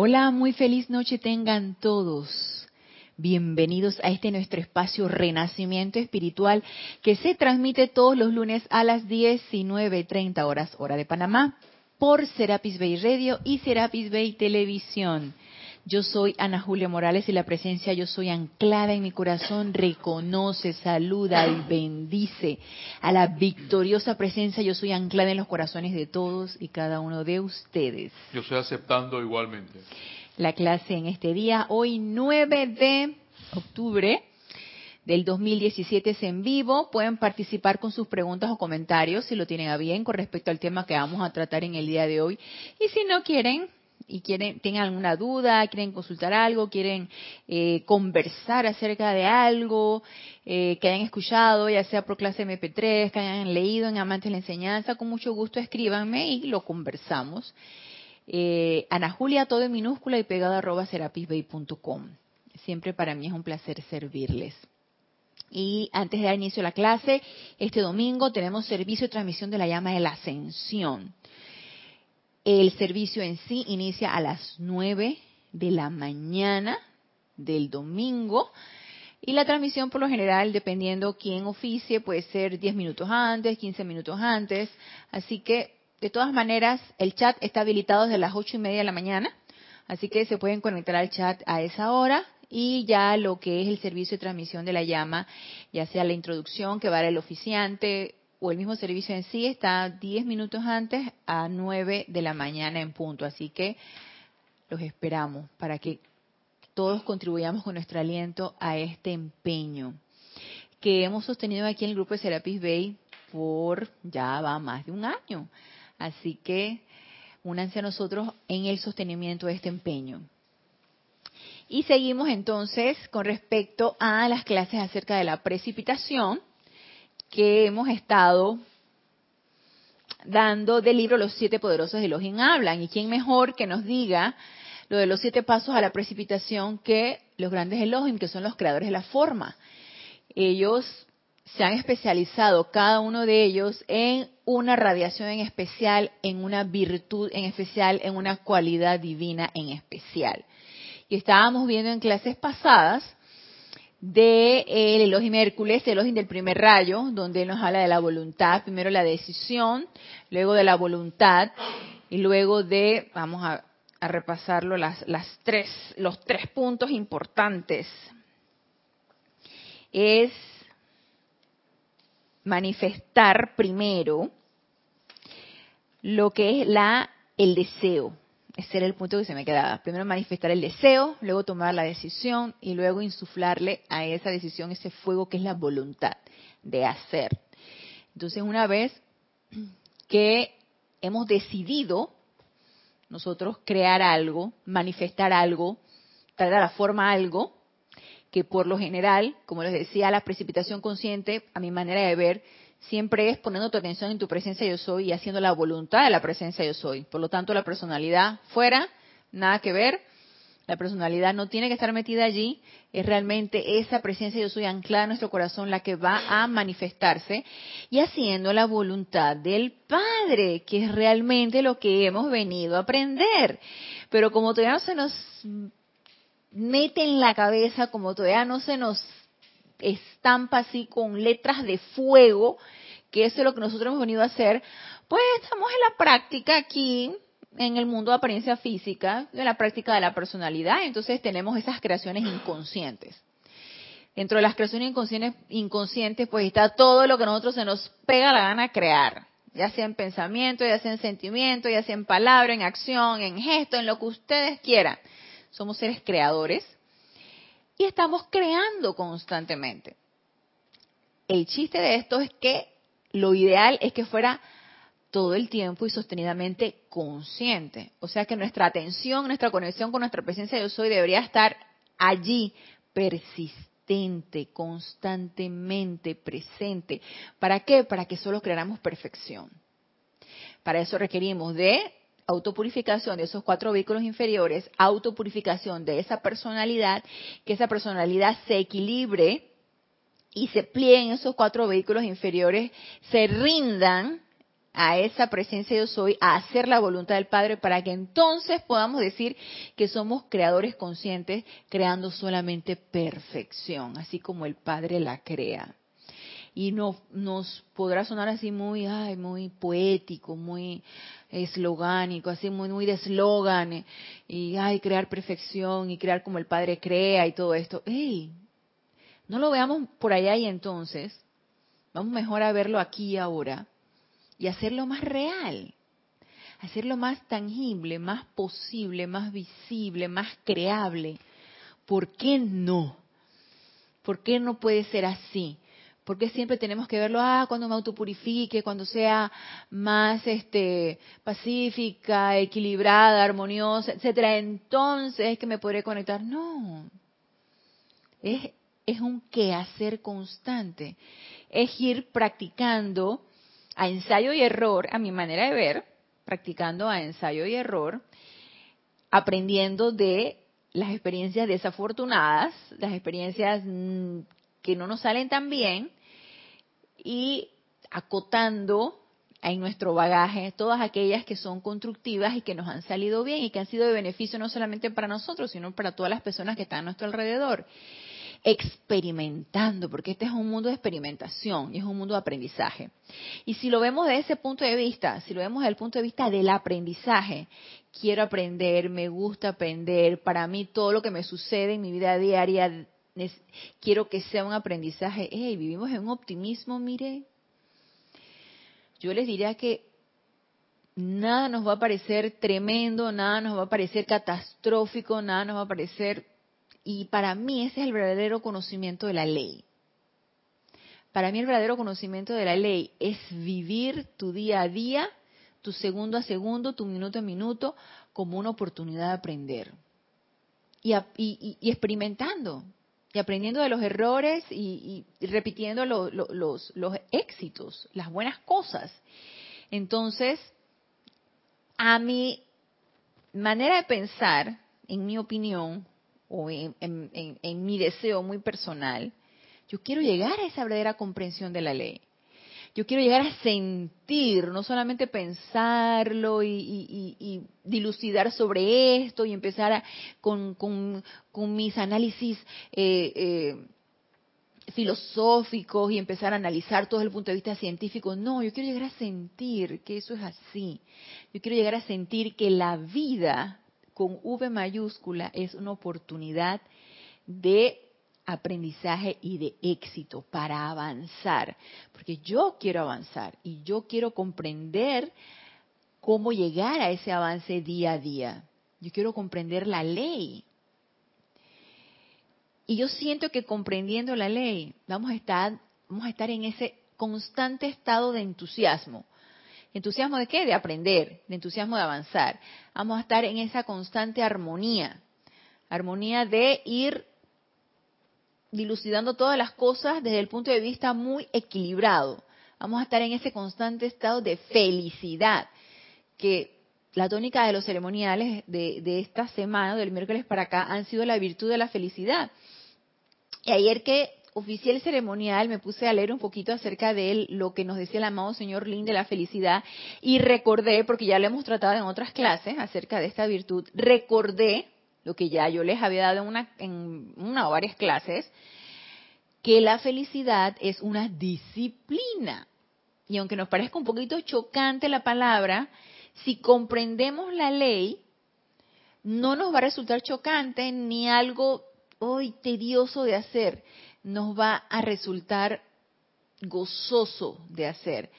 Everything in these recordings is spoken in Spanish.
Hola, muy feliz noche tengan todos. Bienvenidos a este nuestro espacio Renacimiento Espiritual que se transmite todos los lunes a las 19.30 horas hora de Panamá por Serapis Bay Radio y Serapis Bay Televisión. Yo soy Ana Julia Morales y la presencia Yo soy anclada en mi corazón reconoce, saluda y bendice a la victoriosa presencia Yo soy anclada en los corazones de todos y cada uno de ustedes. Yo estoy aceptando igualmente. La clase en este día, hoy 9 de octubre del 2017 es en vivo. Pueden participar con sus preguntas o comentarios si lo tienen a bien con respecto al tema que vamos a tratar en el día de hoy. Y si no quieren, y quieren, tengan alguna duda, quieren consultar algo, quieren eh, conversar acerca de algo eh, que hayan escuchado, ya sea por clase MP3, que hayan leído en Amantes de la Enseñanza, con mucho gusto escríbanme y lo conversamos. Eh, Ana Julia, todo en minúscula y pegado arroba serapisbay.com. Siempre para mí es un placer servirles. Y antes de dar inicio a la clase, este domingo tenemos servicio de transmisión de la llama de la ascensión. El servicio en sí inicia a las 9 de la mañana del domingo y la transmisión por lo general, dependiendo quién oficie, puede ser 10 minutos antes, 15 minutos antes. Así que, de todas maneras, el chat está habilitado desde las 8 y media de la mañana. Así que se pueden conectar al chat a esa hora y ya lo que es el servicio de transmisión de la llama, ya sea la introducción que va a dar el oficiante o el mismo servicio en sí está 10 minutos antes a 9 de la mañana en punto. Así que los esperamos para que todos contribuyamos con nuestro aliento a este empeño que hemos sostenido aquí en el grupo de Serapis Bay por ya va más de un año. Así que únanse a nosotros en el sostenimiento de este empeño. Y seguimos entonces con respecto a las clases acerca de la precipitación que hemos estado dando del libro Los siete poderosos de hablan. ¿Y quién mejor que nos diga lo de los siete pasos a la precipitación que los grandes Elohim, que son los creadores de la forma? Ellos se han especializado, cada uno de ellos, en una radiación en especial, en una virtud en especial, en una cualidad divina en especial. Y estábamos viendo en clases pasadas de eh, el Elohim Hércules, el Elohim del primer rayo, donde nos habla de la voluntad, primero la decisión, luego de la voluntad y luego de, vamos a, repasarlo, las, las tres, los tres puntos importantes. Es manifestar primero lo que es la el deseo, ese era el punto que se me quedaba. Primero manifestar el deseo, luego tomar la decisión y luego insuflarle a esa decisión ese fuego que es la voluntad de hacer. Entonces, una vez que hemos decidido nosotros crear algo, manifestar algo, traer a la forma algo, que por lo general, como les decía, la precipitación consciente, a mi manera de ver, siempre es poniendo tu atención en tu presencia yo soy y haciendo la voluntad de la presencia yo soy. Por lo tanto, la personalidad fuera, nada que ver. La personalidad no tiene que estar metida allí, es realmente esa presencia yo soy anclada en nuestro corazón la que va a manifestarse y haciendo la voluntad del Padre, que es realmente lo que hemos venido a aprender. Pero como todavía no se nos mete en la cabeza, como todavía no se nos estampa así con letras de fuego, que eso es lo que nosotros hemos venido a hacer, pues estamos en la práctica aquí, en el mundo de apariencia física, en la práctica de la personalidad, entonces tenemos esas creaciones inconscientes. Dentro de las creaciones inconscientes, inconscientes, pues está todo lo que a nosotros se nos pega la gana crear, ya sea en pensamiento, ya sea en sentimiento, ya sea en palabra, en acción, en gesto, en lo que ustedes quieran. Somos seres creadores y estamos creando constantemente. El chiste de esto es que lo ideal es que fuera todo el tiempo y sostenidamente consciente. O sea que nuestra atención, nuestra conexión con nuestra presencia yo soy debería estar allí, persistente, constantemente presente. ¿Para qué? Para que solo creáramos perfección. Para eso requerimos de autopurificación de esos cuatro vehículos inferiores, autopurificación de esa personalidad, que esa personalidad se equilibre y se plieguen esos cuatro vehículos inferiores, se rindan a esa presencia yo soy, a hacer la voluntad del Padre, para que entonces podamos decir que somos creadores conscientes, creando solamente perfección, así como el Padre la crea. Y no, nos podrá sonar así muy, ay, muy poético, muy eslogánico, así muy, muy de eslogan, y ay, crear perfección y crear como el Padre crea y todo esto. ¡Ey! No lo veamos por allá y entonces, vamos mejor a verlo aquí y ahora y hacerlo más real, hacerlo más tangible, más posible, más visible, más creable. ¿Por qué no? ¿Por qué no puede ser así? ¿Por qué siempre tenemos que verlo, ah, cuando me autopurifique, cuando sea más este, pacífica, equilibrada, armoniosa, etcétera, entonces es que me podré conectar? No. Es, es un quehacer constante. Es ir practicando a ensayo y error, a mi manera de ver, practicando a ensayo y error, aprendiendo de las experiencias desafortunadas, las experiencias mm, que no nos salen tan bien y acotando en nuestro bagaje todas aquellas que son constructivas y que nos han salido bien y que han sido de beneficio no solamente para nosotros, sino para todas las personas que están a nuestro alrededor experimentando, porque este es un mundo de experimentación y es un mundo de aprendizaje. Y si lo vemos desde ese punto de vista, si lo vemos desde el punto de vista del aprendizaje, quiero aprender, me gusta aprender, para mí todo lo que me sucede en mi vida diaria, quiero que sea un aprendizaje. Hey, vivimos en un optimismo, mire. Yo les diría que nada nos va a parecer tremendo, nada nos va a parecer catastrófico, nada nos va a parecer y para mí ese es el verdadero conocimiento de la ley. Para mí el verdadero conocimiento de la ley es vivir tu día a día, tu segundo a segundo, tu minuto a minuto, como una oportunidad de aprender. Y, experimentando, y aprendiendo de los errores y, repitiendo los, los éxitos, las buenas cosas. Entonces, a mi manera de pensar, en mi opinión, o en, mi deseo muy personal, yo quiero llegar a esa verdadera comprensión de la ley. Yo quiero llegar a sentir, no solamente pensarlo y, dilucidar sobre esto y empezar con, mis análisis eh, eh, filosóficos y empezar a analizar todo desde el punto de vista científico. No, yo quiero llegar a sentir que eso es así. Yo quiero llegar a sentir que la vida con V mayúscula es una oportunidad de aprendizaje y de éxito para avanzar, porque yo quiero avanzar y yo quiero comprender cómo llegar a ese avance día a día. Yo quiero comprender la ley. Y yo siento que comprendiendo la ley vamos a estar, vamos a estar en ese constante estado de entusiasmo. ¿Entusiasmo de qué? De aprender, de entusiasmo de avanzar. Vamos a estar en esa constante armonía, armonía de ir dilucidando todas las cosas desde el punto de vista muy equilibrado. Vamos a estar en ese constante estado de felicidad, que la tónica de los ceremoniales de, esta semana, del miércoles para acá, han sido la virtud de la felicidad. Y ayer que oficial ceremonial me puse a leer un poquito acerca de él, lo que nos decía el amado señor Lin de la felicidad y recordé, porque ya lo hemos tratado en otras clases acerca de esta virtud, recordé lo que ya yo les había dado en una, en una o varias clases, que la felicidad es una disciplina. Y aunque nos parezca un poquito chocante la palabra, si comprendemos la ley, no nos va a resultar chocante ni algo hoy tedioso de hacer, nos va a resultar gozoso de hacer,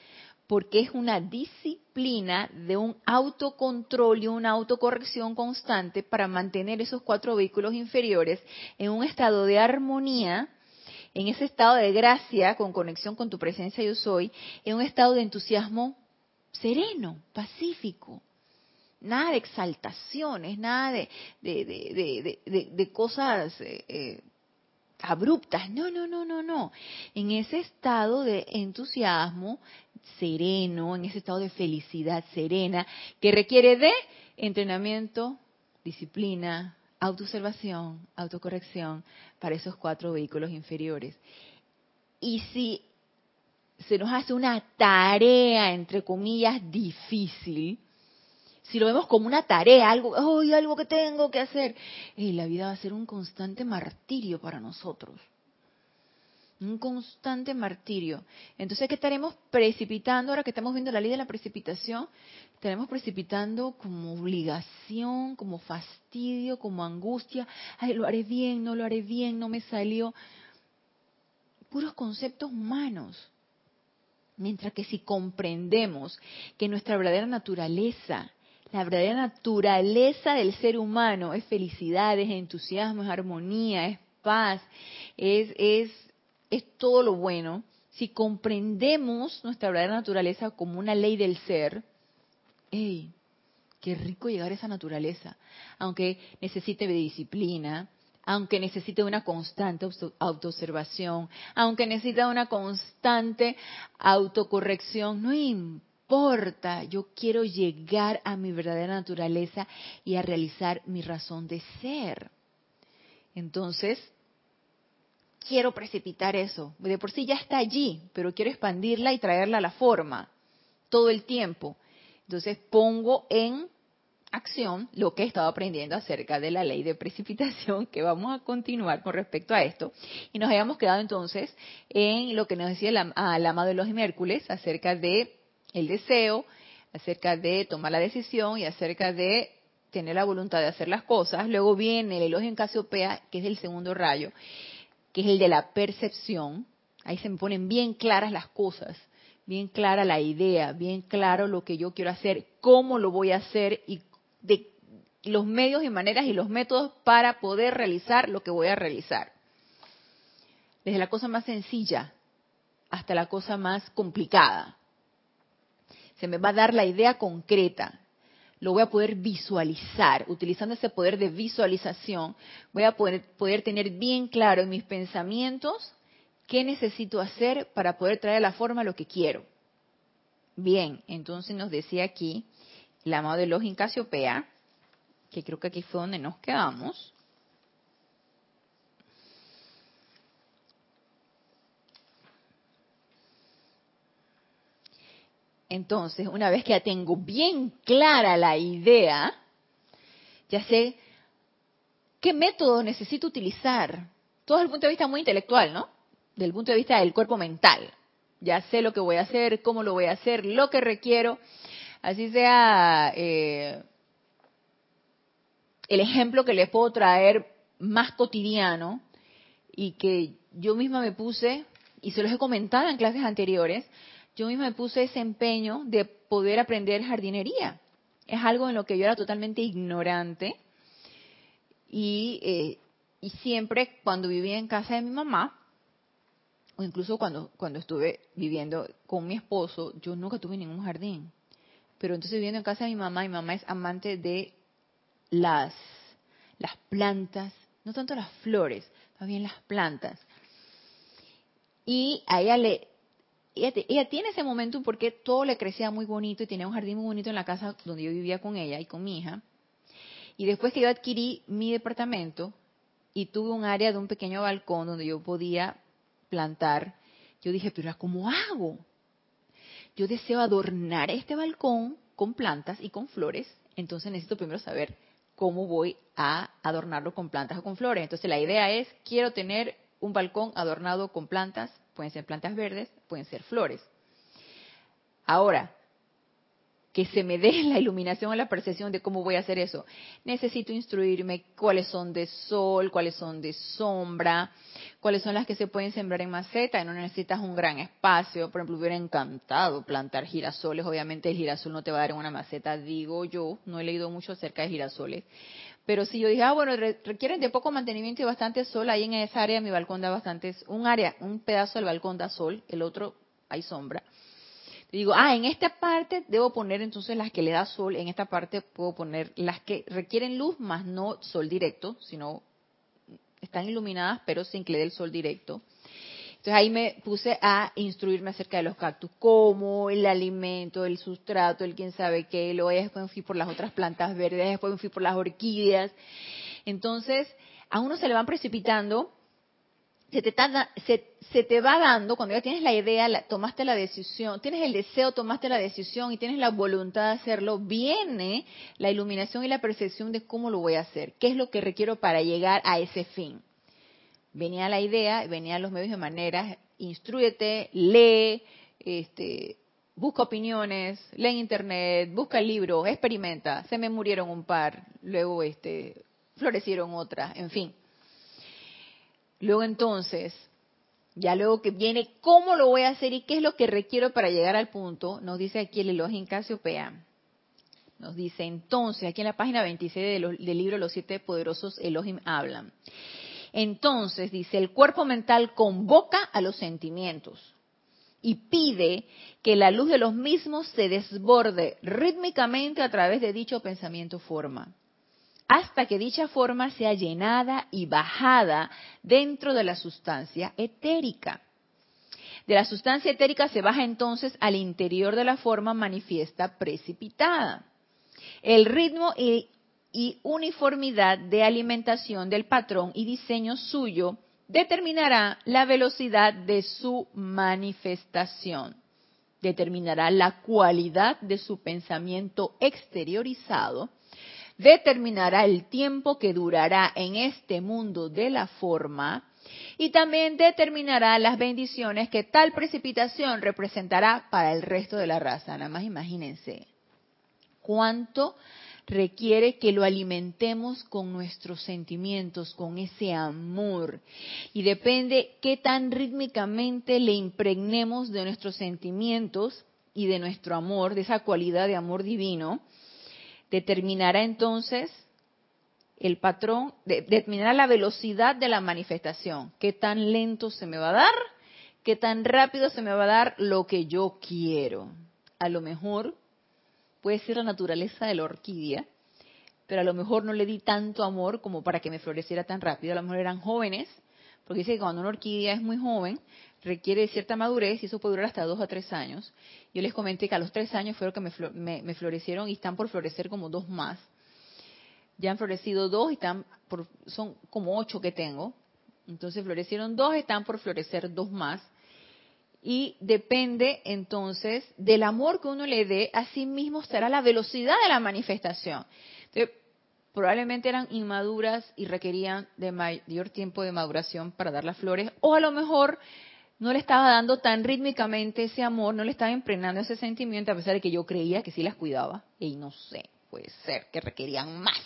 porque es una disciplina de un autocontrol y una autocorrección constante para mantener esos cuatro vehículos inferiores en un estado de armonía, en ese estado de gracia con conexión con tu presencia yo soy, en un estado de entusiasmo sereno, pacífico. Nada de exaltaciones, nada de, de, cosas eh, eh, abruptas. No, no, no, no, no. En ese estado de entusiasmo sereno, en ese estado de felicidad serena, que requiere de entrenamiento, disciplina, autoobservación, autocorrección para esos cuatro vehículos inferiores. Y si se nos hace una tarea, entre comillas, difícil, si lo vemos como una tarea, algo, algo que tengo que hacer, la vida va a ser un constante martirio para nosotros. Un constante martirio. Entonces, ¿qué estaremos precipitando ahora que estamos viendo la ley de la precipitación? Estaremos precipitando como obligación, como fastidio, como angustia. Ay, lo haré bien, no lo haré bien, no me salió. Puros conceptos humanos. Mientras que si comprendemos que nuestra verdadera naturaleza la verdadera naturaleza del ser humano es felicidad, es entusiasmo, es armonía, es paz, es, es, es todo lo bueno. Si comprendemos nuestra verdadera naturaleza como una ley del ser, ¡hey! Qué rico llegar a esa naturaleza, aunque necesite de disciplina, aunque necesite una constante autoobservación, aunque necesite una constante autocorrección, no importa importa, yo quiero llegar a mi verdadera naturaleza y a realizar mi razón de ser. Entonces, quiero precipitar eso. De por sí ya está allí, pero quiero expandirla y traerla a la forma todo el tiempo. Entonces pongo en acción lo que he estado aprendiendo acerca de la ley de precipitación, que vamos a continuar con respecto a esto. Y nos habíamos quedado entonces en lo que nos decía el, el amado de los Mércules acerca de el deseo, acerca de tomar la decisión y acerca de tener la voluntad de hacer las cosas. Luego viene el elogio en Casiopea, que es el segundo rayo, que es el de la percepción. Ahí se me ponen bien claras las cosas, bien clara la idea, bien claro lo que yo quiero hacer, cómo lo voy a hacer y de los medios y maneras y los métodos para poder realizar lo que voy a realizar. Desde la cosa más sencilla hasta la cosa más complicada se me va a dar la idea concreta. Lo voy a poder visualizar. Utilizando ese poder de visualización, voy a poder, poder tener bien claro en mis pensamientos qué necesito hacer para poder traer a la forma lo que quiero. Bien, entonces nos decía aquí el amado de los Casiopea, que creo que aquí fue donde nos quedamos. Entonces, una vez que ya tengo bien clara la idea, ya sé qué método necesito utilizar. Todo desde el punto de vista muy intelectual, ¿no? Del punto de vista del cuerpo mental. Ya sé lo que voy a hacer, cómo lo voy a hacer, lo que requiero. Así sea eh, el ejemplo que les puedo traer más cotidiano y que yo misma me puse, y se los he comentado en clases anteriores, yo misma me puse ese empeño de poder aprender jardinería. Es algo en lo que yo era totalmente ignorante y, eh, y siempre cuando vivía en casa de mi mamá, o incluso cuando, cuando estuve viviendo con mi esposo, yo nunca tuve ningún jardín. Pero entonces viviendo en casa de mi mamá, mi mamá es amante de las, las plantas, no tanto las flores, más bien las plantas. Y a ella le, ella, tiene ese momento porque todo le crecía muy bonito y tenía un jardín muy bonito en la casa donde yo vivía con ella y con mi hija. Y después que yo adquirí mi departamento y tuve un área de un pequeño balcón donde yo podía plantar, yo dije, pero ¿cómo hago? Yo deseo adornar este balcón con plantas y con flores, entonces necesito primero saber cómo voy a adornarlo con plantas o con flores. Entonces la idea es, quiero tener un balcón adornado con plantas, pueden ser plantas verdes, pueden ser flores. Ahora, que se me dé la iluminación o la percepción de cómo voy a hacer eso. Necesito instruirme cuáles son de sol, cuáles son de sombra, cuáles son las que se pueden sembrar en maceta y no necesitas un gran espacio. Por ejemplo, hubiera encantado plantar girasoles. Obviamente el girasol no te va a dar en una maceta, digo yo. No he leído mucho acerca de girasoles. Pero si yo dije, ah, bueno, requieren de poco mantenimiento y bastante sol, ahí en esa área mi balcón da bastante, un área, un pedazo del balcón da sol, el otro hay sombra. Digo, ah, en esta parte debo poner entonces las que le da sol, en esta parte puedo poner las que requieren luz, más no sol directo, sino están iluminadas, pero sin que le dé el sol directo. Entonces ahí me puse a instruirme acerca de los cactus, cómo el alimento, el sustrato, el quién sabe qué, luego después fui por las otras plantas verdes, después me fui por las orquídeas. Entonces, a uno se le van precipitando se te, se, te va dando, cuando ya tienes la idea, tomaste la decisión, tienes el deseo, tomaste la decisión y tienes la voluntad de hacerlo, viene la iluminación y la percepción de cómo lo voy a hacer, qué es lo que requiero para llegar a ese fin. Venía la idea, venían los medios de manera, instruyete, lee, este, busca opiniones, lee en internet, busca el libro, experimenta. Se me murieron un par, luego este, florecieron otras, en fin Luego entonces, ya luego que viene cómo lo voy a hacer y qué es lo que requiero para llegar al punto, nos dice aquí el Elohim Casiopea. Nos dice entonces, aquí en la página 26 del libro Los siete poderosos Elohim hablan. Entonces, dice, el cuerpo mental convoca a los sentimientos y pide que la luz de los mismos se desborde rítmicamente a través de dicho pensamiento forma hasta que dicha forma sea llenada y bajada dentro de la sustancia etérica. De la sustancia etérica se baja entonces al interior de la forma manifiesta precipitada. El ritmo y, uniformidad de alimentación del patrón y diseño suyo determinará la velocidad de su manifestación, determinará la cualidad de su pensamiento exteriorizado determinará el tiempo que durará en este mundo de la forma y también determinará las bendiciones que tal precipitación representará para el resto de la raza. Nada más imagínense cuánto requiere que lo alimentemos con nuestros sentimientos, con ese amor. Y depende qué tan rítmicamente le impregnemos de nuestros sentimientos y de nuestro amor, de esa cualidad de amor divino, determinará entonces el patrón, determinará la velocidad de la manifestación, qué tan lento se me va a dar, qué tan rápido se me va a dar lo que yo quiero. A lo mejor puede ser la naturaleza de la orquídea, pero a lo mejor no le di tanto amor como para que me floreciera tan rápido. A lo mejor eran jóvenes, porque dice que cuando una orquídea es muy joven, requiere cierta madurez y eso puede durar hasta dos a tres años. Yo les comenté que a los tres años fueron que me, florecieron y están por florecer como dos más. Ya han florecido dos y están por, son como ocho que tengo. Entonces florecieron dos, están por florecer dos más. Y depende entonces del amor que uno le dé, así mismo será la velocidad de la manifestación. probablemente eran inmaduras y requerían de mayor tiempo de maduración para dar las flores, o a lo mejor no le estaba dando tan rítmicamente ese amor, no le estaba impregnando ese sentimiento, a pesar de que yo creía que sí las cuidaba. Y no sé, puede ser que requerían más.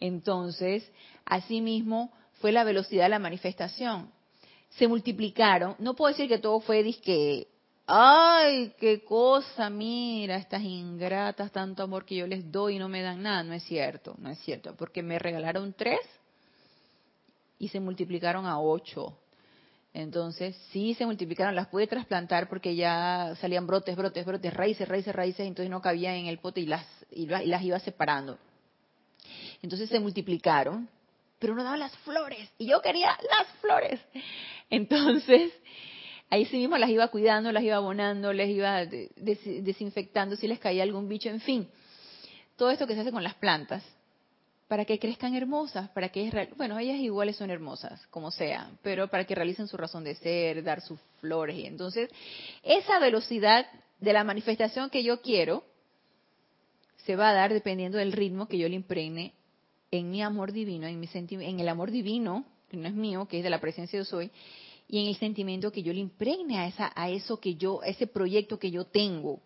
Entonces, asimismo, fue la velocidad de la manifestación. Se multiplicaron. No puedo decir que todo fue disque, ay, qué cosa, mira, estas ingratas, tanto amor que yo les doy y no me dan nada. No es cierto, no es cierto, porque me regalaron tres y se multiplicaron a ocho entonces, sí se multiplicaron, las pude trasplantar porque ya salían brotes, brotes, brotes, raíces, raíces, raíces, entonces no cabían en el pote y las, y las iba separando. Entonces se multiplicaron, pero no daban las flores, y yo quería las flores. Entonces, ahí sí mismo las iba cuidando, las iba abonando, les iba desinfectando si les caía algún bicho, en fin. Todo esto que se hace con las plantas, para que crezcan hermosas, para que, bueno, ellas iguales son hermosas, como sea, pero para que realicen su razón de ser, dar sus flores. Y entonces, esa velocidad de la manifestación que yo quiero se va a dar dependiendo del ritmo que yo le impregne en mi amor divino, en, mi en el amor divino, que no es mío, que es de la presencia de soy, y en el sentimiento que yo le impregne a, esa, a eso que yo, a ese proyecto que yo tengo.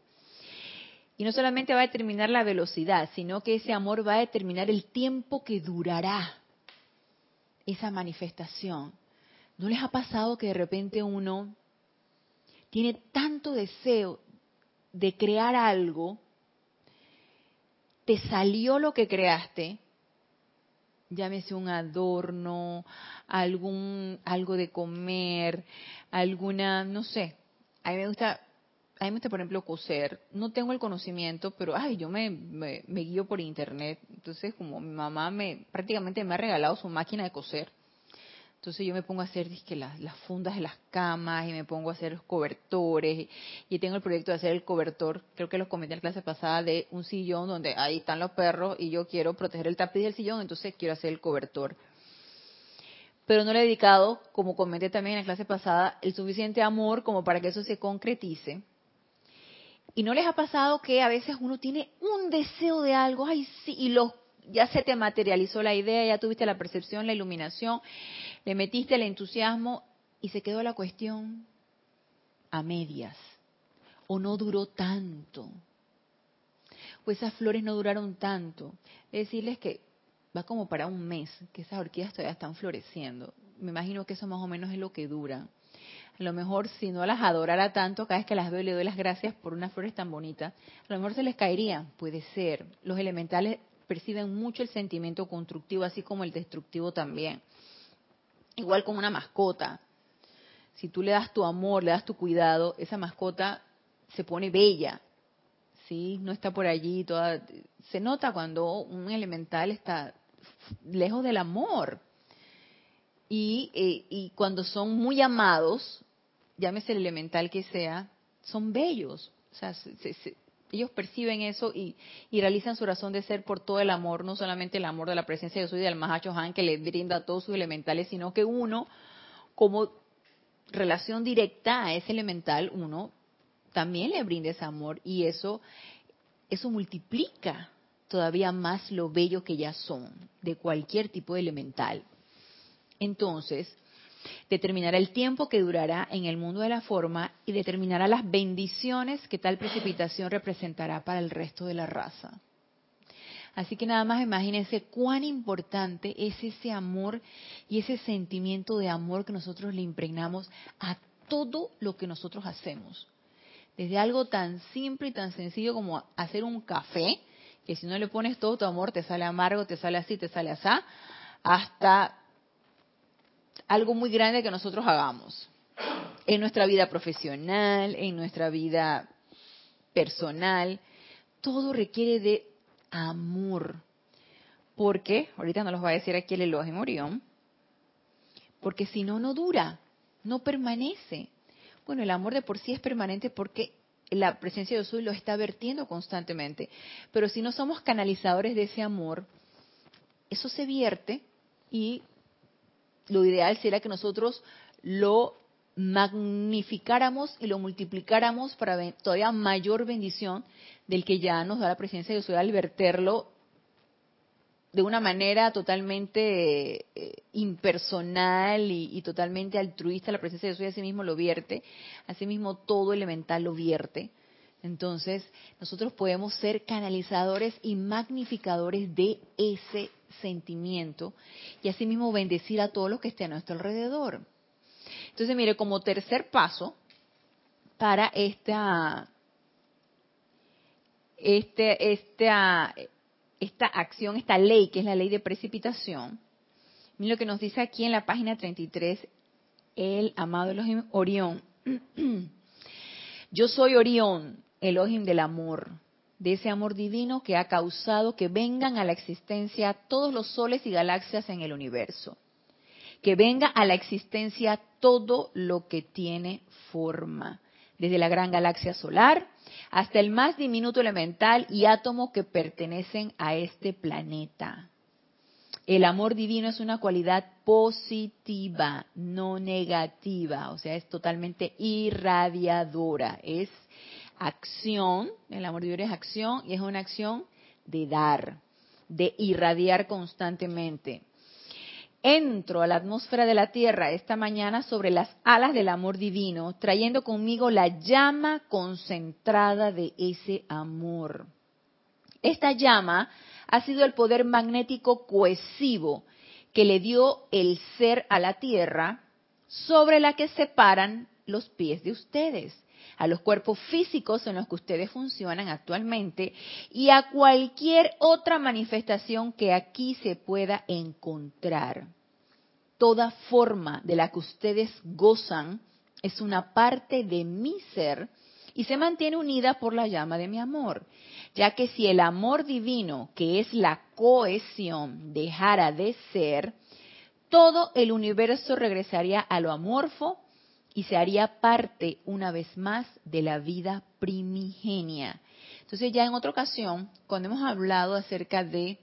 Y no solamente va a determinar la velocidad, sino que ese amor va a determinar el tiempo que durará esa manifestación. ¿No les ha pasado que de repente uno tiene tanto deseo de crear algo, te salió lo que creaste, llámese un adorno, algún algo de comer, alguna, no sé. A mí me gusta a mí me gusta, por ejemplo, coser. No tengo el conocimiento, pero ay, yo me, me, guío por internet. Entonces, como mi mamá me prácticamente me ha regalado su máquina de coser. Entonces yo me pongo a hacer las, las fundas de las camas y me pongo a hacer cobertores y, tengo el proyecto de hacer el cobertor, creo que los comenté en la clase pasada, de un sillón donde ahí están los perros y yo quiero proteger el tapiz del sillón, entonces quiero hacer el cobertor. pero no le he dedicado, como comenté también en la clase pasada, el suficiente amor como para que eso se concretice. ¿Y no les ha pasado que a veces uno tiene un deseo de algo, ay sí, y lo, ya se te materializó la idea, ya tuviste la percepción, la iluminación, le metiste el entusiasmo y se quedó la cuestión a medias? ¿O no duró tanto? Pues esas flores no duraron tanto. Es decirles que va como para un mes que esas orquídeas todavía están floreciendo. Me imagino que eso más o menos es lo que dura. A lo mejor si no las adorara tanto, cada vez que las veo le doy las gracias por unas flores tan bonitas, a lo mejor se les caería. Puede ser. Los elementales perciben mucho el sentimiento constructivo, así como el destructivo también. Igual con una mascota. Si tú le das tu amor, le das tu cuidado, esa mascota se pone bella. ¿sí? No está por allí toda... Se nota cuando un elemental está lejos del amor. Y, eh, y cuando son muy amados, llámese el elemental que sea, son bellos. O sea, ellos perciben eso y, y, realizan su razón de ser por todo el amor, no solamente el amor de la presencia de Dios y del Mahacho Han que le brinda todos sus elementales, sino que uno, como relación directa a ese elemental, uno también le brinda ese amor y eso, eso multiplica todavía más lo bello que ya son de cualquier tipo de elemental. Entonces, determinará el tiempo que durará en el mundo de la forma y determinará las bendiciones que tal precipitación representará para el resto de la raza. Así que nada más imagínense cuán importante es ese amor y ese sentimiento de amor que nosotros le impregnamos a todo lo que nosotros hacemos. Desde algo tan simple y tan sencillo como hacer un café, que si no le pones todo tu amor te sale amargo, te sale así, te sale así, hasta algo muy grande que nosotros hagamos en nuestra vida profesional, en nuestra vida personal. Todo requiere de amor. Porque, ahorita nos los va a decir aquí el Elohim Orión, porque si no, no dura, no permanece. Bueno, el amor de por sí es permanente porque la presencia de Dios lo está vertiendo constantemente. Pero si no somos canalizadores de ese amor, eso se vierte y lo ideal sería que nosotros lo magnificáramos y lo multiplicáramos para todavía mayor bendición del que ya nos da la presencia de Dios al verterlo de una manera totalmente eh, impersonal y, totalmente altruista, la presencia de Dios y así mismo lo vierte, así mismo todo elemental lo vierte. Entonces, nosotros podemos ser canalizadores y magnificadores de ese sentimiento y asimismo bendecir a todos los que estén a nuestro alrededor. Entonces, mire, como tercer paso para esta, este, esta, esta acción, esta ley, que es la ley de precipitación, mire lo que nos dice aquí en la página 33 el amado Elohim Orión. Yo soy Orión, Elohim del amor de ese amor divino que ha causado que vengan a la existencia todos los soles y galaxias en el universo. Que venga a la existencia todo lo que tiene forma, desde la gran galaxia solar hasta el más diminuto elemental y átomo que pertenecen a este planeta. El amor divino es una cualidad positiva, no negativa, o sea, es totalmente irradiadora, es acción, el amor Dios es acción y es una acción de dar, de irradiar constantemente. Entro a la atmósfera de la Tierra esta mañana sobre las alas del amor divino, trayendo conmigo la llama concentrada de ese amor. Esta llama ha sido el poder magnético cohesivo que le dio el ser a la Tierra sobre la que se paran los pies de ustedes a los cuerpos físicos en los que ustedes funcionan actualmente y a cualquier otra manifestación que aquí se pueda encontrar. Toda forma de la que ustedes gozan es una parte de mi ser y se mantiene unida por la llama de mi amor, ya que si el amor divino, que es la cohesión, dejara de ser, todo el universo regresaría a lo amorfo y se haría parte una vez más de la vida primigenia. Entonces ya en otra ocasión, cuando hemos hablado acerca de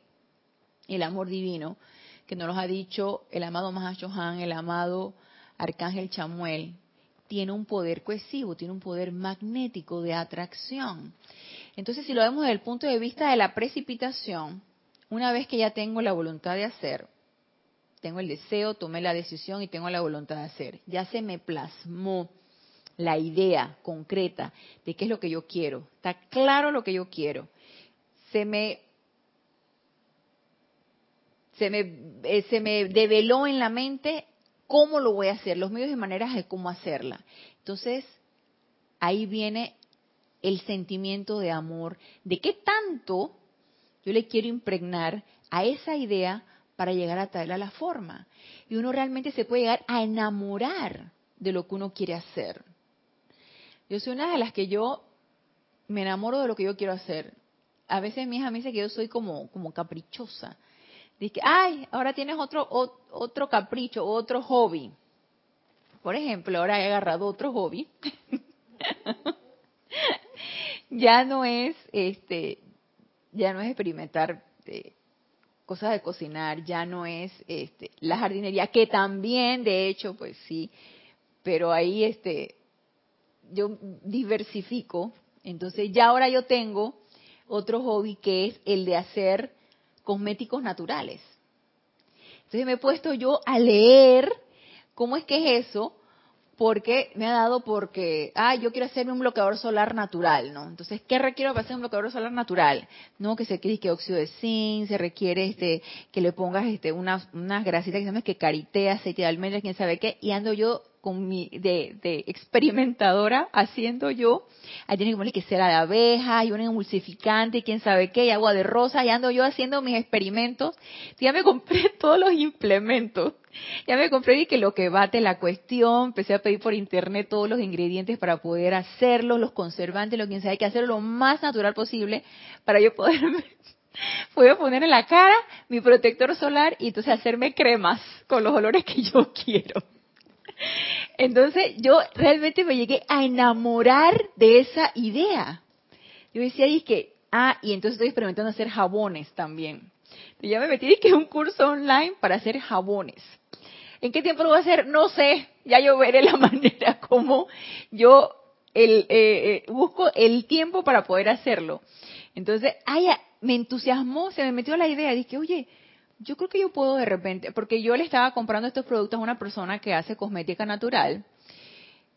el amor divino, que nos los ha dicho el amado Mahashohan, el amado Arcángel Chamuel, tiene un poder cohesivo, tiene un poder magnético de atracción. Entonces, si lo vemos desde el punto de vista de la precipitación, una vez que ya tengo la voluntad de hacer, tengo el deseo, tomé la decisión y tengo la voluntad de hacer, ya se me plasmó la idea concreta de qué es lo que yo quiero, está claro lo que yo quiero, se me se me, eh, se me develó en la mente cómo lo voy a hacer, los medios y maneras de cómo hacerla. Entonces, ahí viene el sentimiento de amor, de qué tanto yo le quiero impregnar a esa idea para llegar a traerla a la forma. Y uno realmente se puede llegar a enamorar de lo que uno quiere hacer. Yo soy una de las que yo me enamoro de lo que yo quiero hacer. A veces mi hija me dice que yo soy como, como caprichosa. Dice, ay, ahora tienes otro, otro capricho, otro hobby. Por ejemplo, ahora he agarrado otro hobby. ya no es, este, ya no es experimentar eh, cosas de cocinar, ya no es este, la jardinería, que también, de hecho, pues sí, pero ahí, este, yo diversifico. Entonces, ya ahora yo tengo otro hobby que es el de hacer cosméticos naturales. Entonces me he puesto yo a leer cómo es que es eso, porque me ha dado porque, ah, yo quiero hacerme un bloqueador solar natural, ¿no? Entonces, ¿qué requiero para hacer un bloqueador solar natural? No, que se quiere que óxido de zinc, se requiere este que le pongas este unas unas grasitas que se llama que caritea, aceite de almendras, quién sabe qué, y ando yo con mi de, de experimentadora haciendo yo, ahí tiene que poner que cera de abeja y un emulsificante y quién sabe qué, y agua de rosa, y ando yo haciendo mis experimentos. Ya me compré todos los implementos. Ya me compré y que lo que bate la cuestión, empecé a pedir por internet todos los ingredientes para poder hacerlos, los conservantes, lo que sabe que hacerlo lo más natural posible para yo poder Puedo poner en la cara mi protector solar y entonces hacerme cremas con los olores que yo quiero. Entonces yo realmente me llegué a enamorar de esa idea. Yo decía, y que, ah, y entonces estoy experimentando hacer jabones también. Y ya me metí que un curso online para hacer jabones. ¿En qué tiempo lo voy a hacer? No sé. Ya yo veré la manera como yo el, eh, eh, busco el tiempo para poder hacerlo. Entonces, ay, me entusiasmó, se me metió la idea. Dije, oye, yo creo que yo puedo de repente, porque yo le estaba comprando estos productos a una persona que hace cosmética natural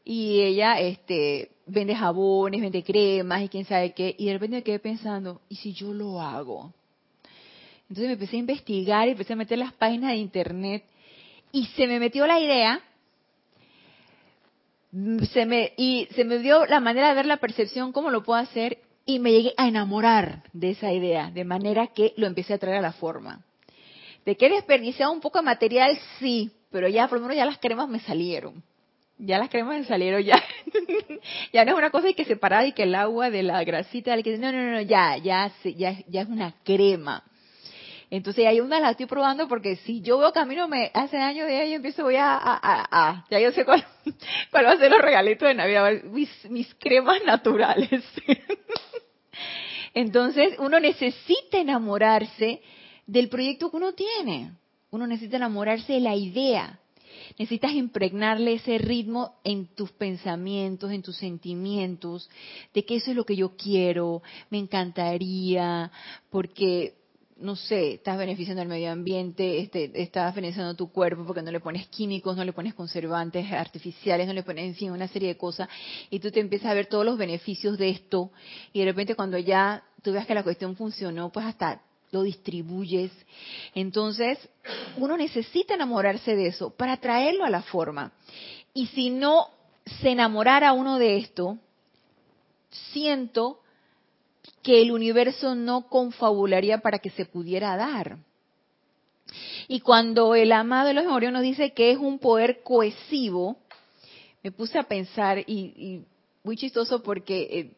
y ella este vende jabones, vende cremas y quién sabe qué, y de repente me quedé pensando, ¿y si yo lo hago? Entonces me empecé a investigar y empecé a meter las páginas de internet y se me metió la idea se me, y se me dio la manera de ver la percepción, cómo lo puedo hacer, y me llegué a enamorar de esa idea, de manera que lo empecé a traer a la forma. ¿De qué desperdiciado un poco de material? Sí, pero ya por lo menos ya las cremas me salieron. Ya las cremas me salieron, ya. ya no es una cosa y que separar y que el agua de la grasita, no, no, no, ya, ya, ya, ya es una crema. Entonces hay una la estoy probando porque si yo veo camino me hace años de ahí empiezo voy a, a, a, ya yo sé cuál, cuál va a ser los regalitos de Navidad, mis, mis cremas naturales. Entonces uno necesita enamorarse del proyecto que uno tiene. Uno necesita enamorarse de la idea. Necesitas impregnarle ese ritmo en tus pensamientos, en tus sentimientos, de que eso es lo que yo quiero, me encantaría, porque no sé, estás beneficiando al medio ambiente, este, estás beneficiando tu cuerpo porque no le pones químicos, no le pones conservantes artificiales, no le pones, en fin, una serie de cosas, y tú te empiezas a ver todos los beneficios de esto, y de repente cuando ya tú veas que la cuestión funcionó, pues hasta lo distribuyes. Entonces, uno necesita enamorarse de eso para traerlo a la forma. Y si no se enamorara uno de esto, siento que el universo no confabularía para que se pudiera dar. Y cuando el amado de los memorios nos dice que es un poder cohesivo, me puse a pensar y, muy chistoso porque eh,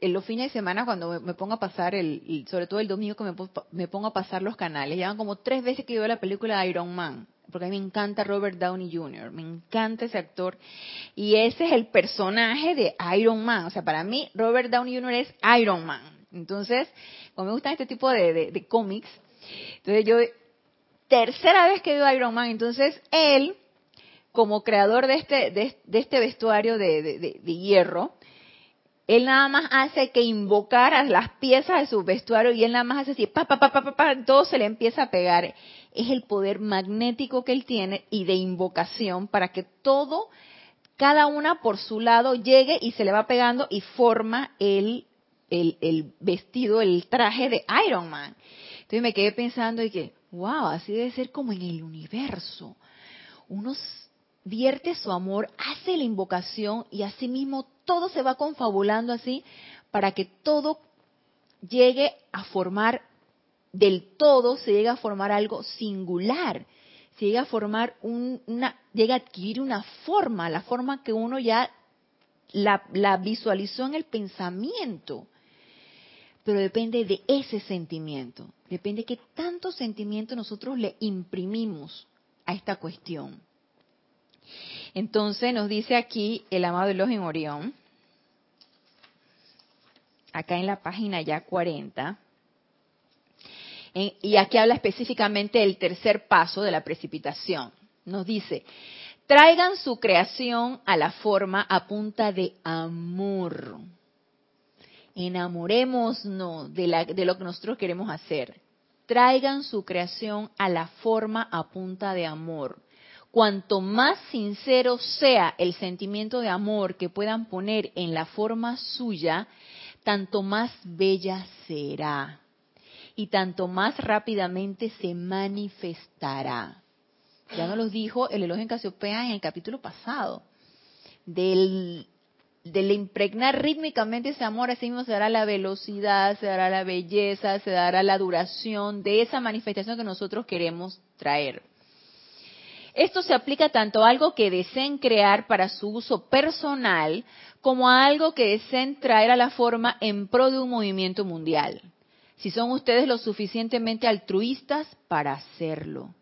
en los fines de semana cuando me, pongo a pasar el, sobre todo el domingo que me, pongo a pasar los canales, llevan como tres veces que yo veo la película de Iron Man, porque a mí me encanta Robert Downey Jr., me encanta ese actor, y ese es el personaje de Iron Man, o sea, para mí Robert Downey Jr. es Iron Man, entonces, como me gustan este tipo de, de cómics, entonces yo tercera vez que veo Iron Man. Entonces, él, como creador de este, de, este vestuario de, de, hierro, él nada más hace que invocar las piezas de su vestuario y él nada más hace así, pa, pa, pa, pa, pa, todo se le empieza a pegar. Es el poder magnético que él tiene y de invocación para que todo, cada una por su lado, llegue y se le va pegando y forma el, el, el vestido, el traje de Iron Man. Entonces me quedé pensando y que, wow, así debe ser como en el universo. Uno vierte su amor, hace la invocación y así mismo todo se va confabulando así para que todo llegue a formar del todo, se llegue a formar algo singular, se llega a formar una, llega a adquirir una forma, la forma que uno ya la, la visualizó en el pensamiento pero depende de ese sentimiento, depende de qué tanto sentimiento nosotros le imprimimos a esta cuestión. Entonces nos dice aquí el amado Elohim Orión, acá en la página ya 40, y aquí habla específicamente del tercer paso de la precipitación. Nos dice, traigan su creación a la forma a punta de amor enamorémonos de, de lo que nosotros queremos hacer. Traigan su creación a la forma a punta de amor. Cuanto más sincero sea el sentimiento de amor que puedan poner en la forma suya, tanto más bella será y tanto más rápidamente se manifestará. Ya nos lo dijo el elogio en Casiopea en el capítulo pasado, del del impregnar rítmicamente ese amor, así mismo se dará la velocidad, se dará la belleza, se dará la duración de esa manifestación que nosotros queremos traer. Esto se aplica tanto a algo que deseen crear para su uso personal como algo que deseen traer a la forma en pro de un movimiento mundial. Si son ustedes lo suficientemente altruistas para hacerlo.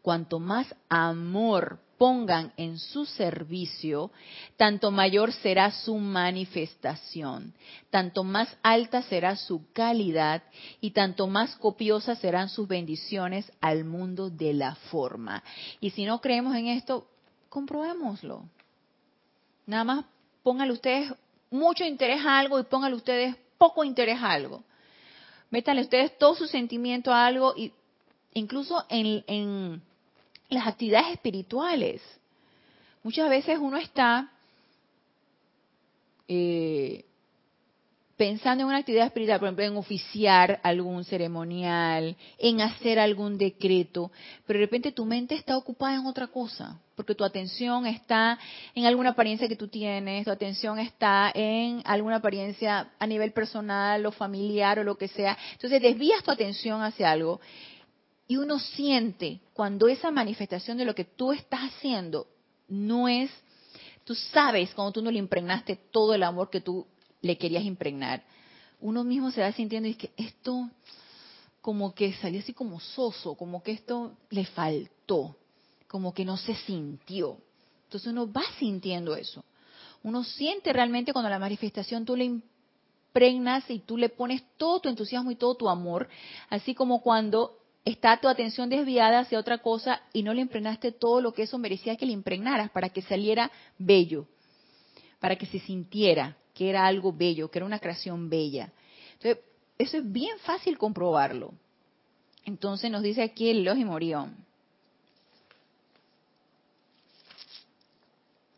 Cuanto más amor pongan en su servicio, tanto mayor será su manifestación, tanto más alta será su calidad y tanto más copiosas serán sus bendiciones al mundo de la forma. Y si no creemos en esto, comprobémoslo. Nada más pónganle ustedes mucho interés a algo y pónganle ustedes poco interés a algo. Métanle ustedes todo su sentimiento a algo y incluso en, las actividades espirituales. Muchas veces uno está eh, pensando en una actividad espiritual, por ejemplo, en oficiar algún ceremonial, en hacer algún decreto, pero de repente tu mente está ocupada en otra cosa, porque tu atención está en alguna apariencia que tú tienes, tu atención está en alguna apariencia a nivel personal o familiar o lo que sea. Entonces desvías tu atención hacia algo y uno siente cuando esa manifestación de lo que tú estás haciendo no es, tú sabes cuando tú no le impregnaste todo el amor que tú le querías impregnar. Uno mismo se va sintiendo y es que esto como que salió así como soso, como que esto le faltó, como que no se sintió. Entonces uno va sintiendo eso. Uno siente realmente cuando la manifestación tú le impregnas y tú le pones todo tu entusiasmo y todo tu amor, así como cuando está tu atención desviada hacia otra cosa y no le impregnaste todo lo que eso merecía que le impregnaras para que saliera bello, para que se sintiera que era algo bello, que era una creación bella. Entonces, eso es bien fácil comprobarlo. Entonces nos dice aquí el Elohim Orión.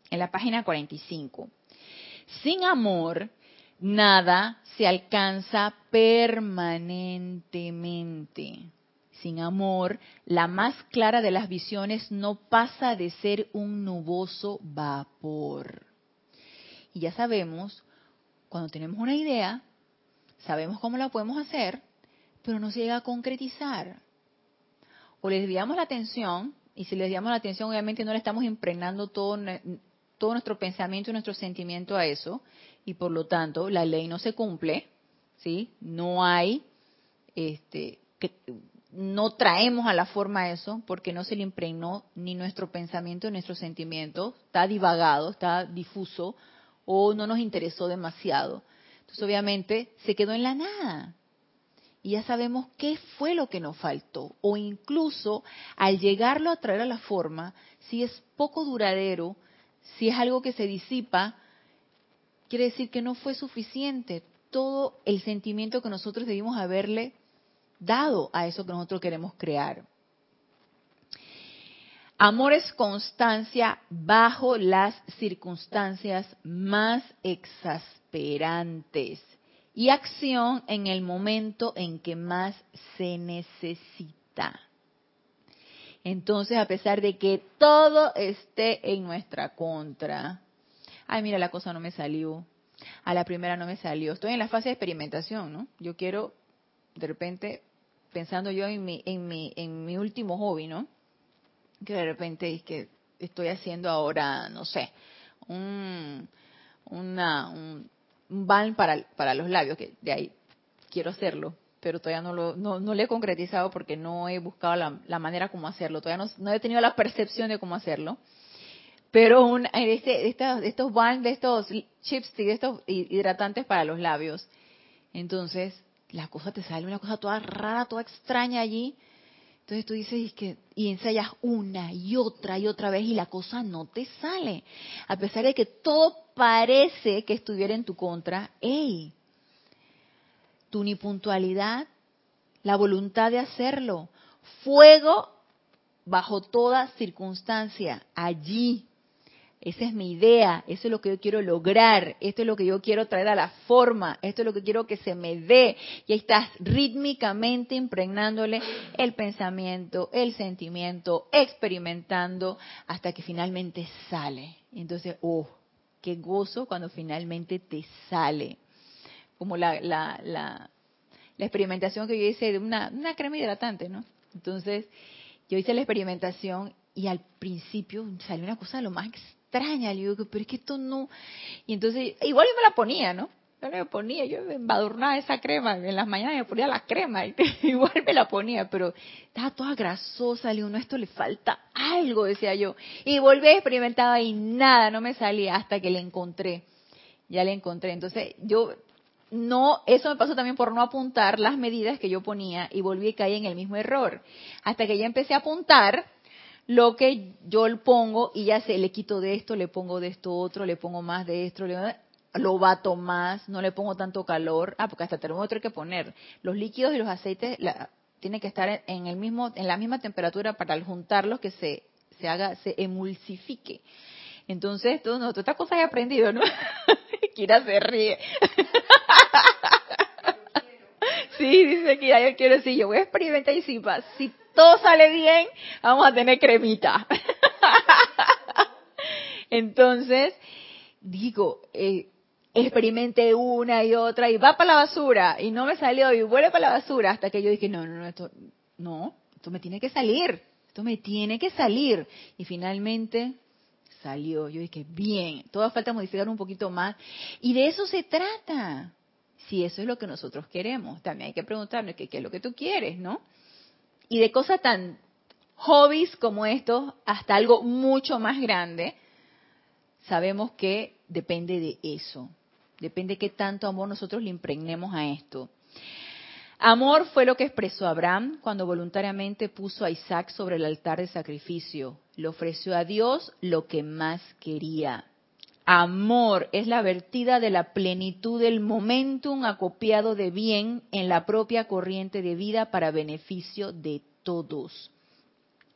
En la página 45. Sin amor, nada se alcanza permanentemente sin amor, la más clara de las visiones no pasa de ser un nuboso vapor. Y ya sabemos, cuando tenemos una idea, sabemos cómo la podemos hacer, pero no se llega a concretizar. O le desviamos la atención, y si le desviamos la atención, obviamente no le estamos impregnando todo, todo nuestro pensamiento y nuestro sentimiento a eso, y por lo tanto la ley no se cumple, ¿sí? No hay este, que, no traemos a la forma eso porque no se le impregnó ni nuestro pensamiento ni nuestro sentimiento, está divagado, está difuso o no nos interesó demasiado. Entonces obviamente se quedó en la nada. y ya sabemos qué fue lo que nos faltó. O incluso al llegarlo a traer a la forma, si es poco duradero, si es algo que se disipa, quiere decir que no fue suficiente todo el sentimiento que nosotros debimos haberle dado a eso que nosotros queremos crear. Amor es constancia bajo las circunstancias más exasperantes y acción en el momento en que más se necesita. Entonces, a pesar de que todo esté en nuestra contra, ay, mira, la cosa no me salió, a la primera no me salió, estoy en la fase de experimentación, ¿no? Yo quiero, de repente, pensando yo en mi, en mi, en mi último hobby, ¿no? Que de repente es que estoy haciendo ahora, no sé, un, una, un, un balm para, para los labios, que de ahí quiero hacerlo, pero todavía no lo, no, no lo he concretizado porque no he buscado la, la manera como hacerlo, todavía no, no, he tenido la percepción de cómo hacerlo. Pero un, este, estos, balm, de estos chips, de estos hidratantes para los labios, entonces la cosa te sale una cosa toda rara, toda extraña allí. Entonces tú dices que, y ensayas una y otra y otra vez y la cosa no te sale. A pesar de que todo parece que estuviera en tu contra, ¡ey! Tu puntualidad, la voluntad de hacerlo, fuego bajo toda circunstancia, allí, esa es mi idea, eso es lo que yo quiero lograr, esto es lo que yo quiero traer a la forma, esto es lo que quiero que se me dé. Y ahí estás rítmicamente impregnándole el pensamiento, el sentimiento, experimentando hasta que finalmente sale. Entonces, oh, qué gozo cuando finalmente te sale. Como la, la, la, la experimentación que yo hice de una, una crema hidratante, ¿no? Entonces, yo hice la experimentación y al principio salió una cosa de lo más. Le digo, pero es que esto no. Y entonces, igual yo me la ponía, ¿no? Yo me ponía, yo me embadurnaba esa crema, en las mañanas me ponía la crema, y igual me la ponía, pero estaba toda grasosa, le digo, no, esto le falta algo, decía yo. Y volví a experimentar y nada, no me salía hasta que le encontré, ya le encontré. Entonces yo, no, eso me pasó también por no apuntar las medidas que yo ponía y volví a caer en el mismo error. Hasta que ya empecé a apuntar, lo que yo le pongo y ya sé, le quito de esto, le pongo de esto otro, le pongo más de esto, le, lo bato más, no le pongo tanto calor, ah, porque hasta termómetro hay que poner. Los líquidos y los aceites la, tienen que estar en el mismo, en la misma temperatura para al juntarlos que se, se haga, se emulsifique. Entonces, todo, no, todas estas cosas he aprendido, ¿no? Kira se ríe. sí, dice Kira, yo quiero decir, yo voy a experimentar y si, si todo sale bien, vamos a tener cremita. Entonces, digo, eh, experimenté una y otra y va para la basura y no me salió y vuelve para la basura hasta que yo dije, no, no, no, esto, no, esto me tiene que salir, esto me tiene que salir. Y finalmente salió. Yo dije, bien, todavía falta modificar un poquito más. Y de eso se trata. Si eso es lo que nosotros queremos, también hay que preguntarnos qué, qué es lo que tú quieres, ¿no? Y de cosas tan hobbies como estos hasta algo mucho más grande, sabemos que depende de eso. Depende de qué tanto amor nosotros le impregnemos a esto. Amor fue lo que expresó Abraham cuando voluntariamente puso a Isaac sobre el altar de sacrificio. Le ofreció a Dios lo que más quería. Amor es la vertida de la plenitud del momentum acopiado de bien en la propia corriente de vida para beneficio de todos.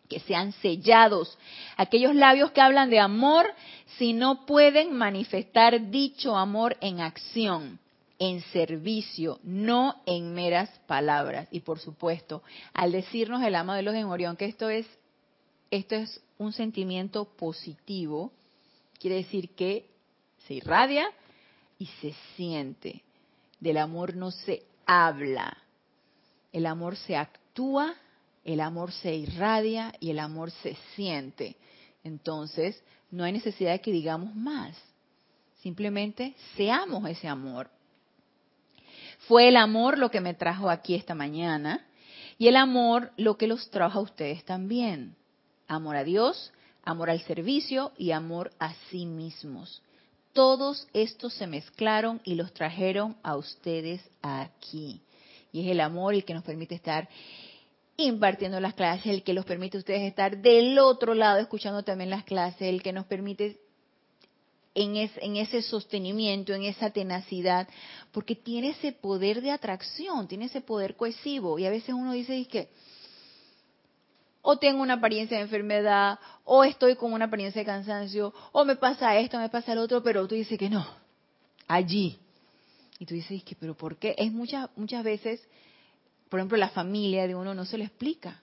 Que sean sellados aquellos labios que hablan de amor si no pueden manifestar dicho amor en acción, en servicio, no en meras palabras. Y por supuesto, al decirnos el ama de los de Orión que esto es, esto es un sentimiento positivo, quiere decir que se irradia y se siente. Del amor no se habla, el amor se actúa, el amor se irradia y el amor se siente. Entonces, no hay necesidad de que digamos más, simplemente seamos ese amor. Fue el amor lo que me trajo aquí esta mañana y el amor lo que los trajo a ustedes también. Amor a Dios, amor al servicio y amor a sí mismos. Todos estos se mezclaron y los trajeron a ustedes aquí. Y es el amor el que nos permite estar impartiendo las clases, el que los permite a ustedes estar del otro lado escuchando también las clases, el que nos permite en, en ese sostenimiento, en esa tenacidad, porque tiene ese poder de atracción, tiene ese poder cohesivo. Y a veces uno dice que o tengo una apariencia de enfermedad, o estoy con una apariencia de cansancio, o me pasa esto, me pasa el otro, pero tú dices que no, allí. Y tú dices que, pero ¿por qué? Es muchas, muchas veces, por ejemplo, la familia de uno no se lo explica.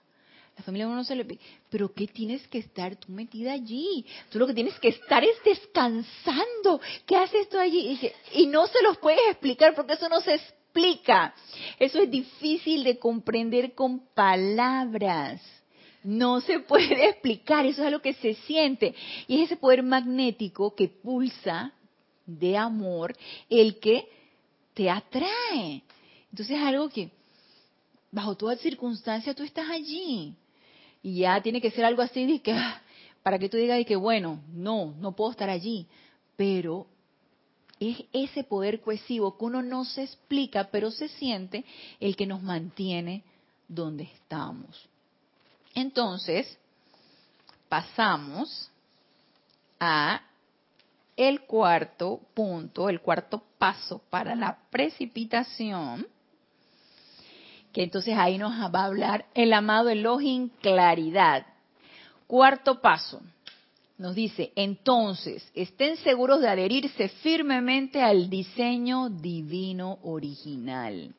La familia de uno no se le explica. Pero ¿qué tienes que estar tú metida allí? Tú lo que tienes que estar es descansando. ¿Qué haces tú allí? Y, y no se los puedes explicar porque eso no se explica. Eso es difícil de comprender con palabras no se puede explicar, eso es lo que se siente. Y es ese poder magnético que pulsa de amor el que te atrae. Entonces es algo que bajo toda circunstancia tú estás allí. Y ya tiene que ser algo así de que, ah, para que tú digas que bueno, no, no puedo estar allí. Pero es ese poder cohesivo que uno no se explica, pero se siente el que nos mantiene donde estamos. Entonces, pasamos a el cuarto punto, el cuarto paso para la precipitación, que entonces ahí nos va a hablar el amado Elohim claridad. Cuarto paso, nos dice, entonces, estén seguros de adherirse firmemente al diseño divino original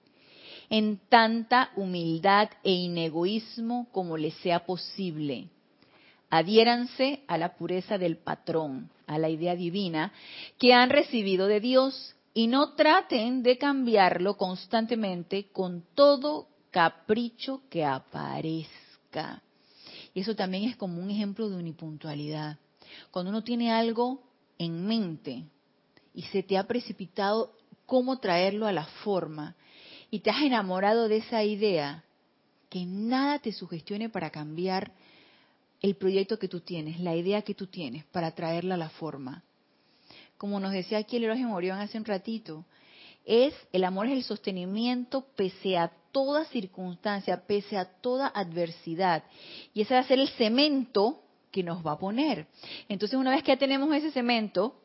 en tanta humildad e inegoísmo como les sea posible. Adhiéranse a la pureza del patrón, a la idea divina que han recibido de Dios y no traten de cambiarlo constantemente con todo capricho que aparezca. Y eso también es como un ejemplo de unipuntualidad. Cuando uno tiene algo en mente y se te ha precipitado cómo traerlo a la forma, y te has enamorado de esa idea, que nada te sugestione para cambiar el proyecto que tú tienes, la idea que tú tienes, para traerla a la forma. Como nos decía aquí el Elohim Orión hace un ratito, es el amor es el sostenimiento pese a toda circunstancia, pese a toda adversidad. Y ese va a ser el cemento que nos va a poner. Entonces, una vez que ya tenemos ese cemento,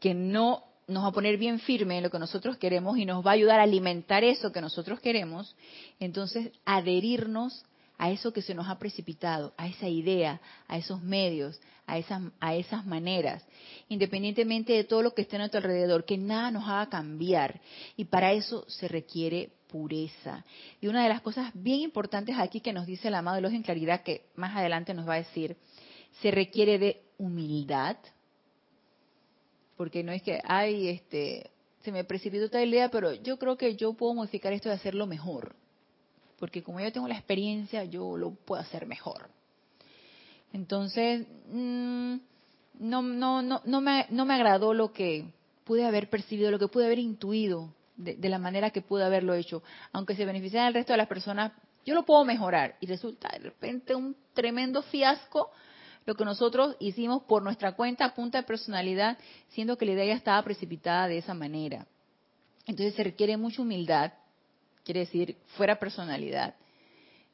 que no nos va a poner bien firme en lo que nosotros queremos y nos va a ayudar a alimentar eso que nosotros queremos, entonces adherirnos a eso que se nos ha precipitado, a esa idea, a esos medios, a esas, a esas maneras, independientemente de todo lo que esté a nuestro alrededor, que nada nos haga cambiar. Y para eso se requiere pureza. Y una de las cosas bien importantes aquí que nos dice el amado de los en claridad, que más adelante nos va a decir, se requiere de humildad, porque no es que, ay, este, se me precipitó tal idea, pero yo creo que yo puedo modificar esto y hacerlo mejor, porque como yo tengo la experiencia, yo lo puedo hacer mejor. Entonces, mm, no, no, no, no, me, no me agradó lo que pude haber percibido, lo que pude haber intuido de, de la manera que pude haberlo hecho. Aunque se beneficiara el resto de las personas, yo lo puedo mejorar. Y resulta de repente un tremendo fiasco lo que nosotros hicimos por nuestra cuenta punta de personalidad, siendo que la idea ya estaba precipitada de esa manera. Entonces se requiere mucha humildad, quiere decir fuera personalidad,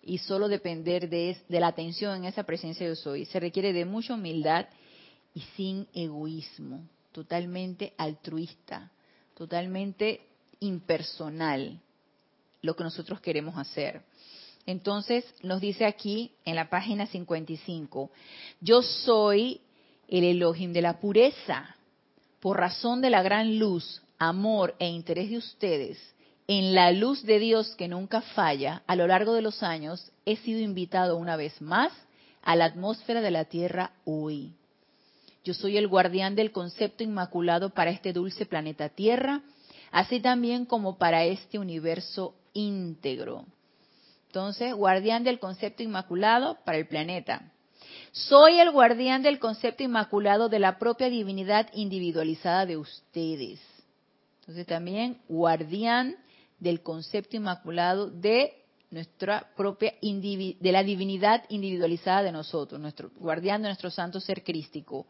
y solo depender de, de la atención en esa presencia de soy. Se requiere de mucha humildad y sin egoísmo, totalmente altruista, totalmente impersonal, lo que nosotros queremos hacer. Entonces nos dice aquí en la página 55, yo soy el Elohim de la pureza, por razón de la gran luz, amor e interés de ustedes, en la luz de Dios que nunca falla, a lo largo de los años he sido invitado una vez más a la atmósfera de la Tierra hoy. Yo soy el guardián del concepto inmaculado para este dulce planeta Tierra, así también como para este universo íntegro. Entonces, guardián del concepto inmaculado para el planeta. Soy el guardián del concepto inmaculado de la propia divinidad individualizada de ustedes. Entonces también guardián del concepto inmaculado de nuestra propia de la divinidad individualizada de nosotros, nuestro guardián de nuestro santo ser crístico,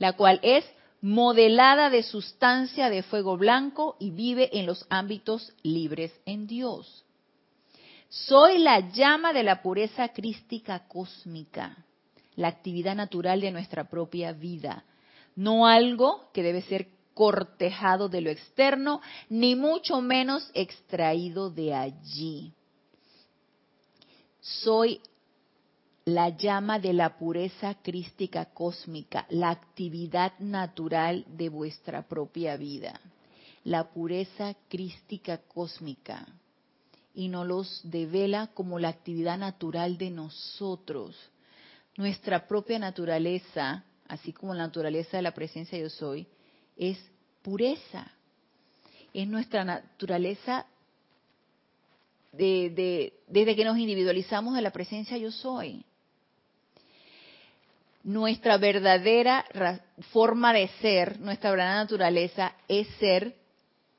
la cual es modelada de sustancia de fuego blanco y vive en los ámbitos libres en Dios. Soy la llama de la pureza crística cósmica, la actividad natural de nuestra propia vida, no algo que debe ser cortejado de lo externo, ni mucho menos extraído de allí. Soy la llama de la pureza crística cósmica, la actividad natural de vuestra propia vida. La pureza crística cósmica. Y nos los devela como la actividad natural de nosotros. Nuestra propia naturaleza, así como la naturaleza de la presencia yo soy, es pureza. Es nuestra naturaleza de, desde que nos individualizamos de la presencia yo soy nuestra verdadera forma de ser, nuestra verdadera naturaleza es ser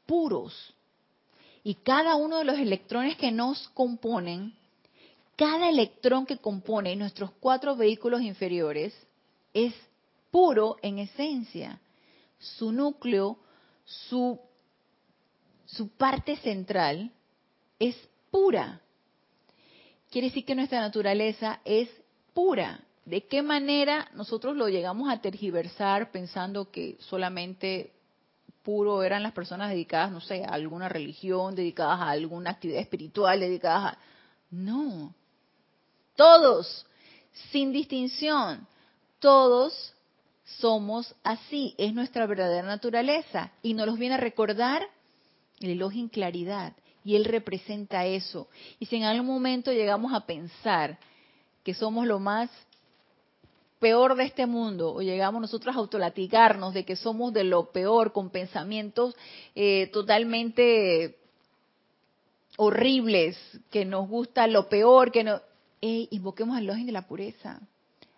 puros. Y cada uno de los electrones que nos componen, cada electrón que compone nuestros cuatro vehículos inferiores es puro en esencia. Su núcleo, su, su parte central es pura. Quiere decir que nuestra naturaleza es pura de qué manera nosotros lo llegamos a tergiversar pensando que solamente puro eran las personas dedicadas, no sé, a alguna religión, dedicadas a alguna actividad espiritual, dedicadas a... No, todos, sin distinción, todos somos así, es nuestra verdadera naturaleza y nos los viene a recordar el elogio en claridad y él representa eso. Y si en algún momento llegamos a pensar que somos lo más peor de este mundo o llegamos nosotros a autolatigarnos de que somos de lo peor con pensamientos eh, totalmente horribles, que nos gusta lo peor, que no... invoquemos al login de la pureza.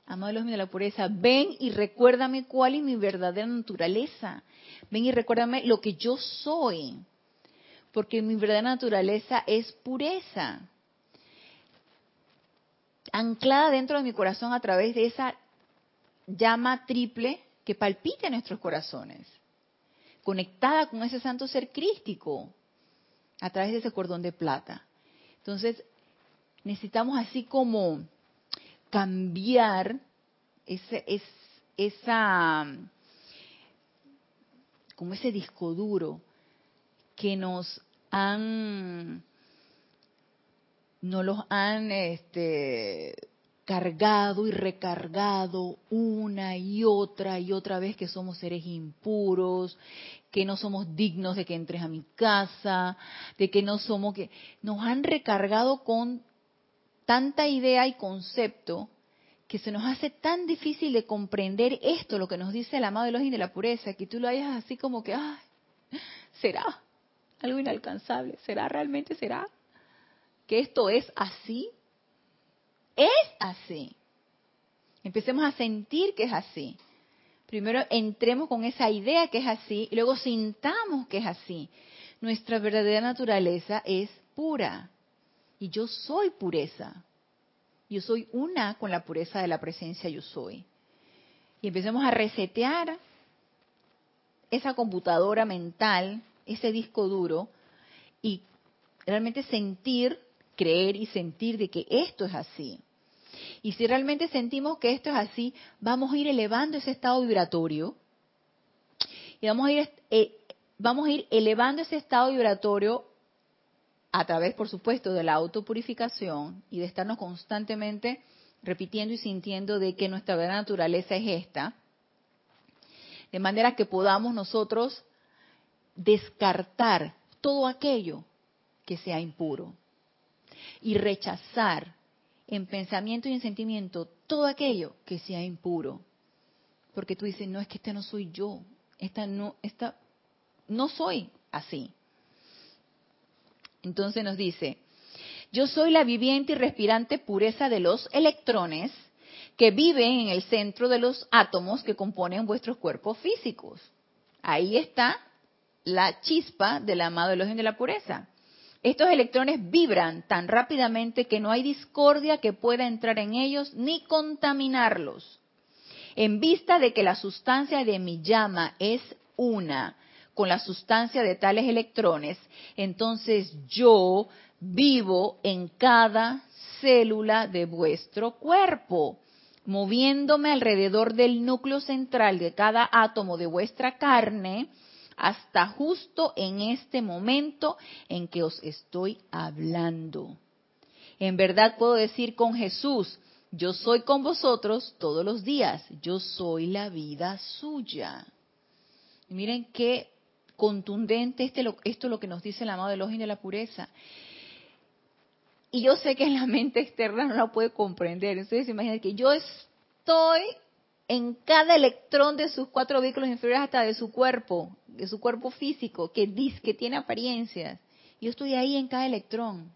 Amado login de la pureza, ven y recuérdame cuál es mi verdadera naturaleza. Ven y recuérdame lo que yo soy. Porque mi verdadera naturaleza es pureza anclada dentro de mi corazón a través de esa llama triple que palpite en nuestros corazones, conectada con ese santo ser crístico a través de ese cordón de plata. Entonces, necesitamos así como cambiar ese, esa, como ese disco duro que nos han, no los han este, cargado y recargado una y otra y otra vez que somos seres impuros, que no somos dignos de que entres a mi casa, de que no somos que nos han recargado con tanta idea y concepto que se nos hace tan difícil de comprender esto, lo que nos dice el amado Elohim de la pureza, que tú lo hayas así como que, ay, será algo inalcanzable, será realmente será que esto es así es así. Empecemos a sentir que es así. Primero entremos con esa idea que es así y luego sintamos que es así. Nuestra verdadera naturaleza es pura y yo soy pureza. Yo soy una con la pureza de la presencia yo soy. Y empecemos a resetear esa computadora mental, ese disco duro y realmente sentir, creer y sentir de que esto es así. Y si realmente sentimos que esto es así, vamos a ir elevando ese estado vibratorio. Y vamos a ir, eh, vamos a ir elevando ese estado vibratorio a través, por supuesto, de la autopurificación y de estarnos constantemente repitiendo y sintiendo de que nuestra verdadera naturaleza es esta, de manera que podamos nosotros descartar todo aquello que sea impuro y rechazar en pensamiento y en sentimiento todo aquello que sea impuro. Porque tú dices, no, es que este no soy yo, esta no, esta, no soy así. Entonces nos dice, yo soy la viviente y respirante pureza de los electrones que viven en el centro de los átomos que componen vuestros cuerpos físicos. Ahí está la chispa del amado Elohim de la pureza. Estos electrones vibran tan rápidamente que no hay discordia que pueda entrar en ellos ni contaminarlos. En vista de que la sustancia de mi llama es una con la sustancia de tales electrones, entonces yo vivo en cada célula de vuestro cuerpo, moviéndome alrededor del núcleo central de cada átomo de vuestra carne, hasta justo en este momento en que os estoy hablando. En verdad puedo decir con Jesús, yo soy con vosotros todos los días, yo soy la vida suya. miren qué contundente este, esto es lo que nos dice el amado Elohim de la pureza. Y yo sé que en la mente externa no la puede comprender. Ustedes imaginan que yo estoy en cada electrón de sus cuatro vehículos inferiores hasta de su cuerpo, de su cuerpo físico, que dice que tiene apariencias. Yo estoy ahí en cada electrón.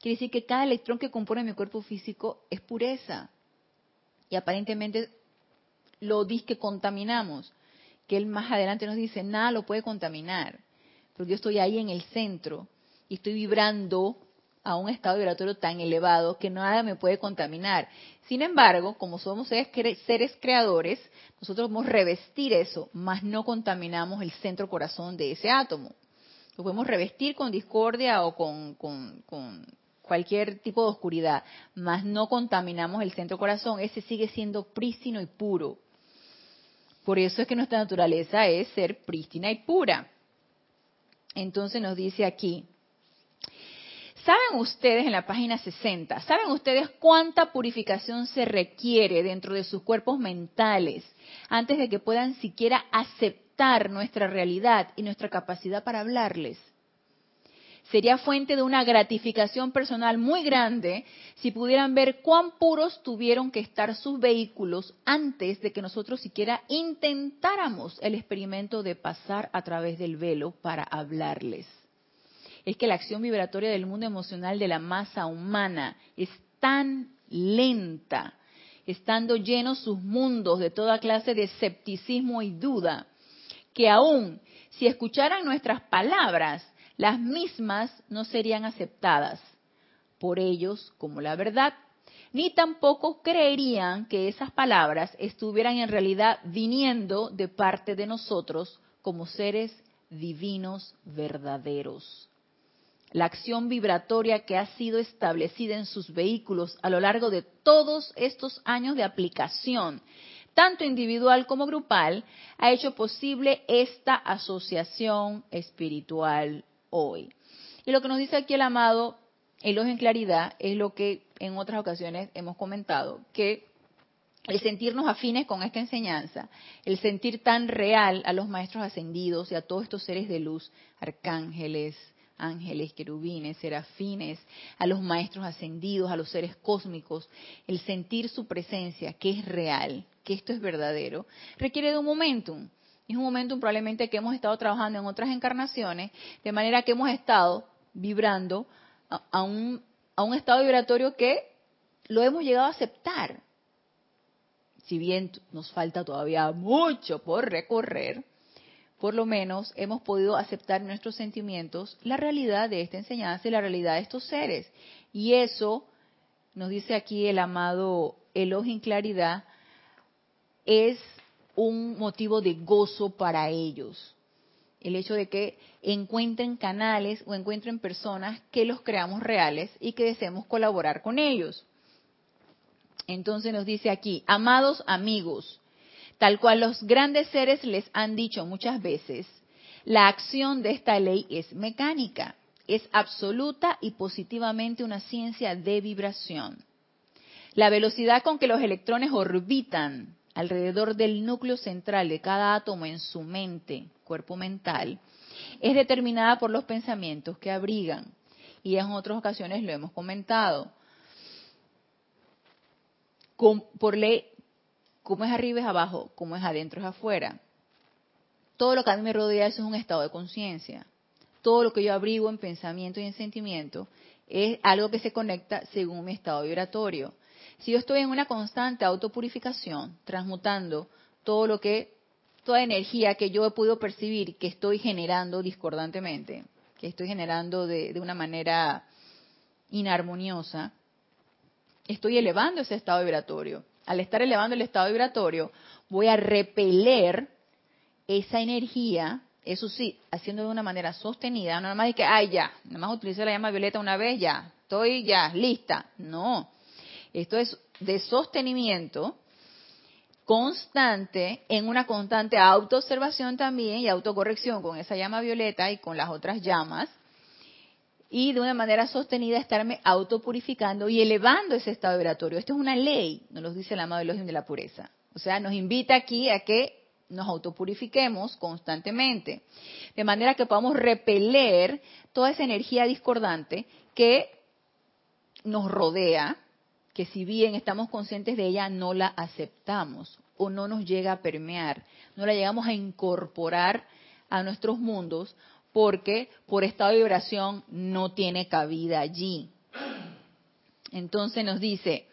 Quiere decir que cada electrón que compone mi cuerpo físico es pureza. Y aparentemente lo dice que contaminamos. Que él más adelante nos dice, nada lo puede contaminar. Porque yo estoy ahí en el centro y estoy vibrando a un estado vibratorio tan elevado que nada me puede contaminar. Sin embargo, como somos seres, creadores, nosotros podemos revestir eso, mas no contaminamos el centro corazón de ese átomo. Lo podemos revestir con discordia o con, cualquier tipo de oscuridad, mas no contaminamos el centro corazón, ese sigue siendo prístino y puro. Por eso es que nuestra naturaleza es ser prístina y pura. Entonces nos dice aquí, ¿Saben ustedes en la página 60, saben ustedes cuánta purificación se requiere dentro de sus cuerpos mentales antes de que puedan siquiera aceptar nuestra realidad y nuestra capacidad para hablarles? Sería fuente de una gratificación personal muy grande si pudieran ver cuán puros tuvieron que estar sus vehículos antes de que nosotros siquiera intentáramos el experimento de pasar a través del velo para hablarles es que la acción vibratoria del mundo emocional de la masa humana es tan lenta, estando llenos sus mundos de toda clase de escepticismo y duda, que aún si escucharan nuestras palabras, las mismas no serían aceptadas por ellos como la verdad, ni tampoco creerían que esas palabras estuvieran en realidad viniendo de parte de nosotros como seres divinos verdaderos la acción vibratoria que ha sido establecida en sus vehículos a lo largo de todos estos años de aplicación, tanto individual como grupal, ha hecho posible esta asociación espiritual hoy. Y lo que nos dice aquí el amado Elogio en Claridad es lo que en otras ocasiones hemos comentado, que el sentirnos afines con esta enseñanza, el sentir tan real a los maestros ascendidos y a todos estos seres de luz, arcángeles, ángeles, querubines, serafines, a los maestros ascendidos, a los seres cósmicos, el sentir su presencia, que es real, que esto es verdadero, requiere de un momentum. Es un momentum probablemente que hemos estado trabajando en otras encarnaciones, de manera que hemos estado vibrando a, un, a un estado vibratorio que lo hemos llegado a aceptar. Si bien nos falta todavía mucho por recorrer, por lo menos hemos podido aceptar nuestros sentimientos la realidad de esta enseñanza y la realidad de estos seres. Y eso, nos dice aquí el amado Elohim Claridad, es un motivo de gozo para ellos. El hecho de que encuentren canales o encuentren personas que los creamos reales y que deseemos colaborar con ellos. Entonces nos dice aquí, amados amigos, Tal cual los grandes seres les han dicho muchas veces, la acción de esta ley es mecánica, es absoluta y positivamente una ciencia de vibración. La velocidad con que los electrones orbitan alrededor del núcleo central de cada átomo en su mente, cuerpo mental, es determinada por los pensamientos que abrigan. Y en otras ocasiones lo hemos comentado. por ley, como es arriba es abajo, como es adentro es afuera. Todo lo que a mí me rodea eso es un estado de conciencia. Todo lo que yo abrigo en pensamiento y en sentimiento es algo que se conecta según mi estado vibratorio. Si yo estoy en una constante autopurificación, transmutando todo lo que, toda energía que yo he podido percibir que estoy generando discordantemente, que estoy generando de, de una manera inarmoniosa, estoy elevando ese estado vibratorio al estar elevando el estado vibratorio, voy a repeler esa energía, eso sí, haciendo de una manera sostenida, no nada más es que, ay, ya, nada más utilicé la llama violeta una vez, ya, estoy ya, lista. No, esto es de sostenimiento constante, en una constante autoobservación también y autocorrección con esa llama violeta y con las otras llamas, y de una manera sostenida estarme autopurificando y elevando ese estado vibratorio. Esto es una ley, nos lo dice el amado Elohim de la pureza. O sea, nos invita aquí a que nos autopurifiquemos constantemente, de manera que podamos repeler toda esa energía discordante que nos rodea, que si bien estamos conscientes de ella, no la aceptamos o no nos llega a permear, no la llegamos a incorporar a nuestros mundos porque por estado de vibración no tiene cabida allí. Entonces nos dice,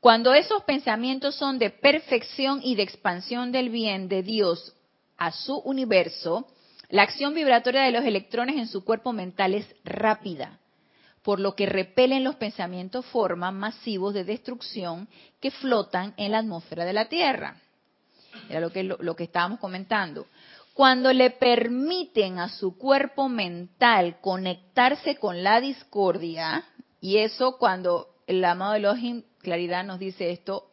cuando esos pensamientos son de perfección y de expansión del bien de Dios a su universo, la acción vibratoria de los electrones en su cuerpo mental es rápida por lo que repelen los pensamientos formas masivos de destrucción que flotan en la atmósfera de la Tierra. Era lo que, lo, que estábamos comentando. Cuando le permiten a su cuerpo mental conectarse con la discordia, y eso cuando el amado Elohim Claridad nos dice esto,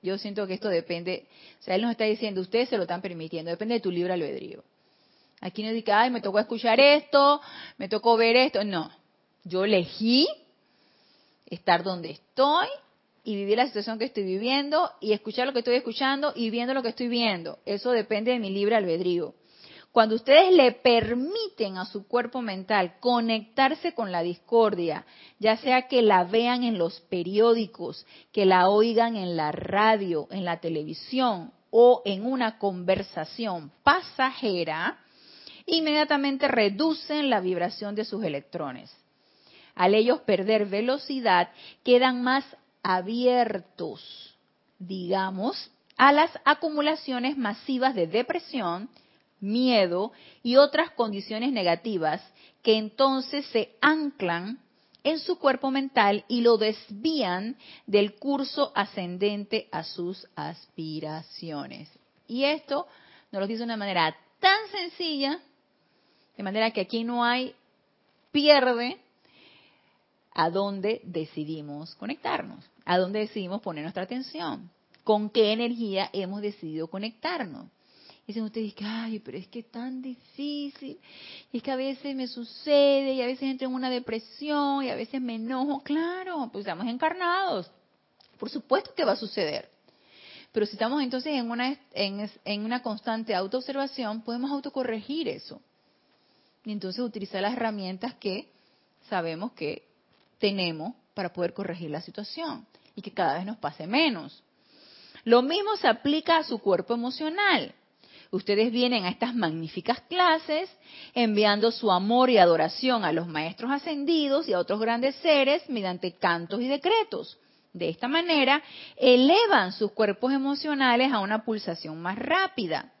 yo siento que esto depende, o sea, él nos está diciendo, ustedes se lo están permitiendo, depende de tu libre albedrío. Aquí no dice, ay, me tocó escuchar esto, me tocó ver esto, no, yo elegí estar donde estoy y vivir la situación que estoy viviendo y escuchar lo que estoy escuchando y viendo lo que estoy viendo. Eso depende de mi libre albedrío. Cuando ustedes le permiten a su cuerpo mental conectarse con la discordia, ya sea que la vean en los periódicos, que la oigan en la radio, en la televisión o en una conversación pasajera, inmediatamente reducen la vibración de sus electrones al ellos perder velocidad, quedan más abiertos, digamos, a las acumulaciones masivas de depresión, miedo y otras condiciones negativas que entonces se anclan en su cuerpo mental y lo desvían del curso ascendente a sus aspiraciones. Y esto nos lo dice de una manera tan sencilla, de manera que aquí no hay pierde, a dónde decidimos conectarnos, a dónde decidimos poner nuestra atención, con qué energía hemos decidido conectarnos. Y dicen ustedes, ay, pero es que es tan difícil, y es que a veces me sucede, y a veces entro en una depresión, y a veces me enojo. Claro, pues estamos encarnados. Por supuesto que va a suceder. Pero si estamos entonces en una, en, en una constante autoobservación, podemos autocorregir eso. Y entonces utilizar las herramientas que sabemos que tenemos para poder corregir la situación y que cada vez nos pase menos. Lo mismo se aplica a su cuerpo emocional. Ustedes vienen a estas magníficas clases enviando su amor y adoración a los maestros ascendidos y a otros grandes seres mediante cantos y decretos. De esta manera, elevan sus cuerpos emocionales a una pulsación más rápida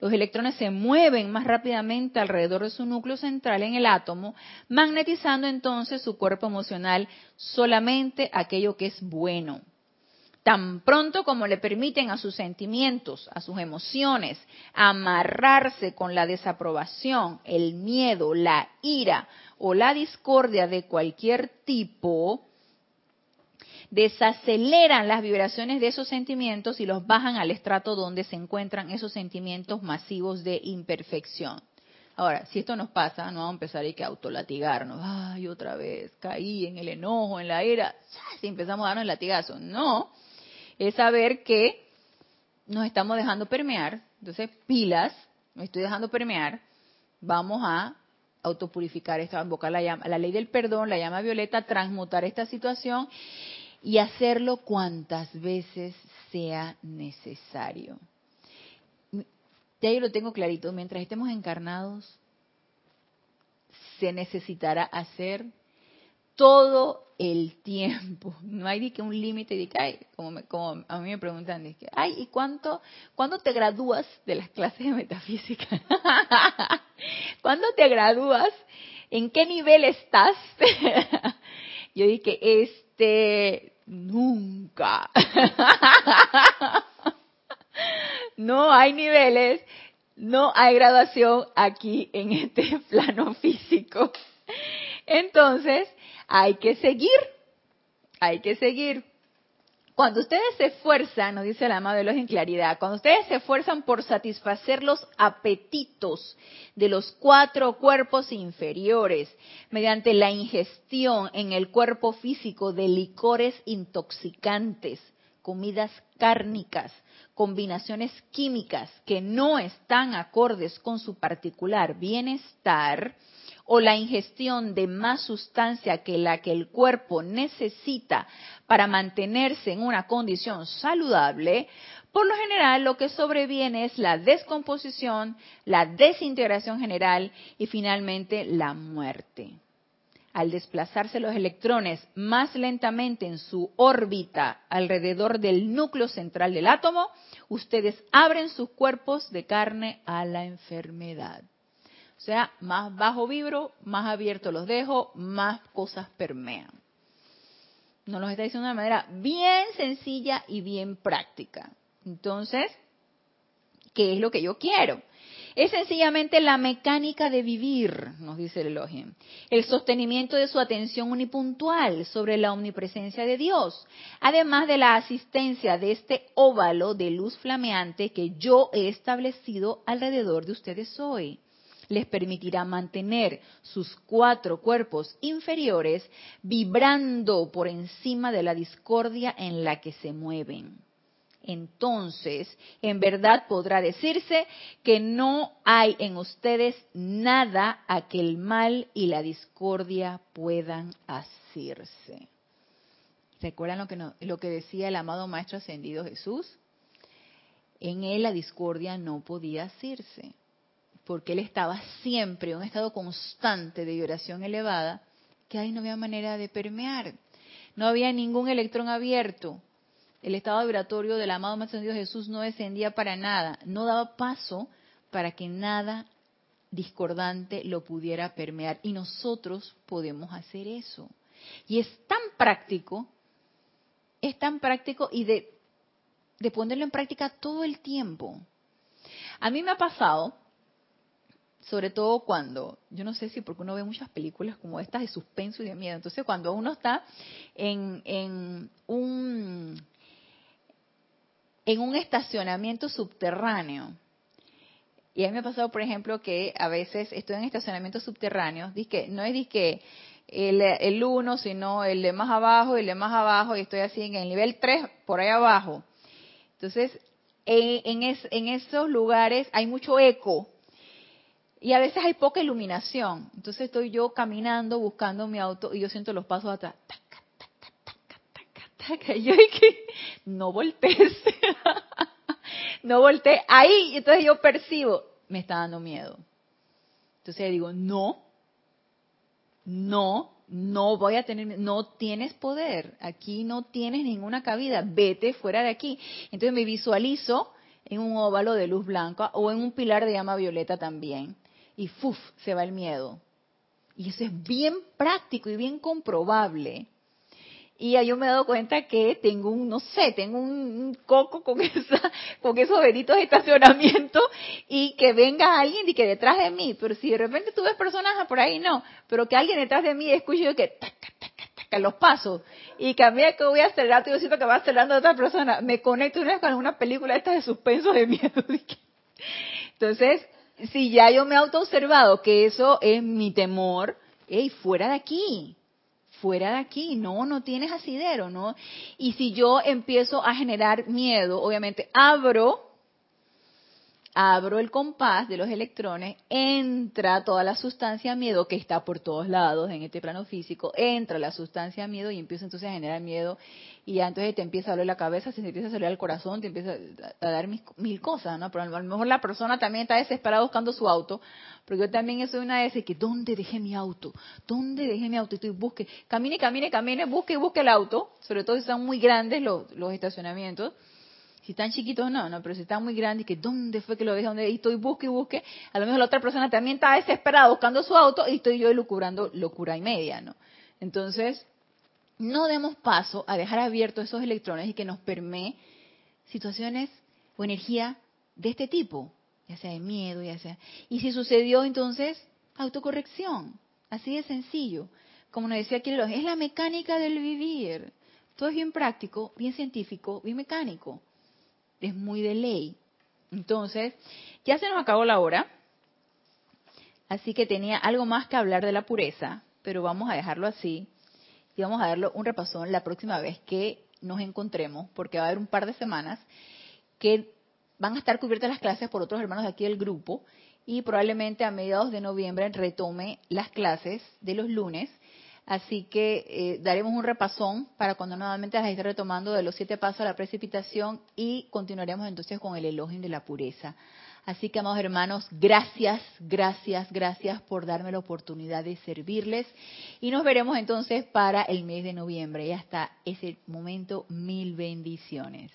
los electrones se mueven más rápidamente alrededor de su núcleo central en el átomo, magnetizando entonces su cuerpo emocional solamente aquello que es bueno. Tan pronto como le permiten a sus sentimientos, a sus emociones, amarrarse con la desaprobación, el miedo, la ira o la discordia de cualquier tipo, desaceleran las vibraciones de esos sentimientos y los bajan al estrato donde se encuentran esos sentimientos masivos de imperfección. Ahora, si esto nos pasa, no vamos a empezar a que autolatigarnos. Ay, otra vez, caí en el enojo, en la ira. Si empezamos a darnos el latigazo. No, es saber que nos estamos dejando permear. Entonces, pilas, me estoy dejando permear. Vamos a autopurificar esta, invocar la, llama, la ley del perdón, la llama violeta, transmutar esta situación y hacerlo cuantas veces sea necesario. Ya yo lo tengo clarito, mientras estemos encarnados, se necesitará hacer todo el tiempo. No hay que un límite de que, como, como, a mí me preguntan, de que, ay, ¿y cuánto, cuándo te gradúas de las clases de metafísica? ¿Cuándo te gradúas? ¿En qué nivel estás? Yo dije, este, nunca. no hay niveles. no hay graduación aquí en este plano físico. Entonces, hay que seguir, hay que seguir. Cuando ustedes se esfuerzan, nos dice la de los en claridad, cuando ustedes se esfuerzan por satisfacer los apetitos de los cuatro cuerpos inferiores mediante la ingestión en el cuerpo físico de licores intoxicantes, comidas cárnicas, combinaciones químicas que no están acordes con su particular bienestar, o la ingestión de más sustancia que la que el cuerpo necesita para mantenerse en una condición saludable, por lo general lo que sobreviene es la descomposición, la desintegración general y finalmente la muerte. Al desplazarse los electrones más lentamente en su órbita alrededor del núcleo central del átomo, ustedes abren sus cuerpos de carne a la enfermedad. O sea, más bajo vibro, más abierto los dejo, más cosas permean. Nos lo está diciendo de una manera bien sencilla y bien práctica. Entonces, ¿qué es lo que yo quiero? Es sencillamente la mecánica de vivir, nos dice el Elohim. El sostenimiento de su atención unipuntual sobre la omnipresencia de Dios, además de la asistencia de este óvalo de luz flameante que yo he establecido alrededor de ustedes hoy les permitirá mantener sus cuatro cuerpos inferiores vibrando por encima de la discordia en la que se mueven. Entonces, en verdad podrá decirse que no hay en ustedes nada a que el mal y la discordia puedan hacerse. ¿Recuerdan lo que, lo que decía el amado Maestro Ascendido Jesús? En él la discordia no podía hacerse porque él estaba siempre en un estado constante de vibración elevada, que ahí no había manera de permear. No había ningún electrón abierto. El estado vibratorio del amado Maestro Dios Jesús no descendía para nada, no daba paso para que nada discordante lo pudiera permear. Y nosotros podemos hacer eso. Y es tan práctico, es tan práctico y de, de ponerlo en práctica todo el tiempo. A mí me ha pasado sobre todo cuando, yo no sé si porque uno ve muchas películas como estas de suspenso y de miedo, entonces cuando uno está en, en un en un estacionamiento subterráneo, y a mí me ha pasado, por ejemplo, que a veces estoy en estacionamientos subterráneos, que no es que el, uno, sino el de más abajo, el de más abajo, y estoy así en el nivel 3, por ahí abajo. Entonces, en, en, en esos lugares hay mucho eco, y a veces hay poca iluminación. Entonces estoy yo caminando, buscando mi auto y yo siento los pasos atrás. y yo dije, no voltees. no volteé. Ahí, entonces yo percibo, me está dando miedo. Entonces digo, no, no, no voy a tener, no tienes poder. Aquí no tienes ninguna cabida. Vete fuera de aquí. Entonces me visualizo en un óvalo de luz blanca o en un pilar de llama violeta también y ¡fuf! se va el miedo. Y eso es bien práctico y bien comprobable. Y yo me he dado cuenta que tengo un, no sé, tengo un coco con esa, con esos benditos estacionamientos y que venga alguien y que detrás de mí, pero si de repente tú ves personas por ahí, no, pero que alguien detrás de mí escuche yo que taca, taca, taca, los pasos y que a mí que voy a acelerar, yo siento que va acelerando a otra persona, me conecto una vez con una película esta de suspenso de miedo. Entonces, si ya yo me he autoobservado que eso es mi temor, hey, fuera de aquí, fuera de aquí, no, no tienes asidero, ¿no? Y si yo empiezo a generar miedo, obviamente abro abro el compás de los electrones, entra toda la sustancia miedo que está por todos lados en este plano físico, entra la sustancia miedo y empieza entonces a generar miedo y entonces te empieza a doler la cabeza, se te empieza a salir el corazón, te empieza a dar mil, cosas, ¿no? Pero a lo mejor la persona también está desesperada buscando su auto, porque yo también soy una de esas que, ¿dónde dejé mi auto? ¿Dónde dejé mi auto? Y estoy busque, camine, camine, camine, busque y busque el auto, sobre todo si son muy grandes los, los estacionamientos si están chiquitos, no, no, pero si están muy grandes, que dónde fue que lo dejé, dónde, y estoy busque y busque, a lo mejor la otra persona también está desesperada buscando su auto y estoy yo lucubrando locura y media, ¿no? Entonces, no demos paso a dejar abiertos esos electrones y que nos permee situaciones o energía de este tipo, ya sea de miedo, ya sea... Y si sucedió, entonces, autocorrección, así de sencillo. Como nos decía aquí, es la mecánica del vivir. Todo es bien práctico, bien científico, bien mecánico. Es muy de ley. Entonces, ya se nos acabó la hora. Así que tenía algo más que hablar de la pureza, pero vamos a dejarlo así y vamos a darle un repasón la próxima vez que nos encontremos, porque va a haber un par de semanas que van a estar cubiertas las clases por otros hermanos de aquí del grupo y probablemente a mediados de noviembre retome las clases de los lunes. Así que eh, daremos un repasón para cuando nuevamente las esté retomando de los siete pasos a la precipitación y continuaremos entonces con el elogio de la pureza. Así que, amados hermanos, gracias, gracias, gracias por darme la oportunidad de servirles. Y nos veremos entonces para el mes de noviembre. Y hasta ese momento, mil bendiciones.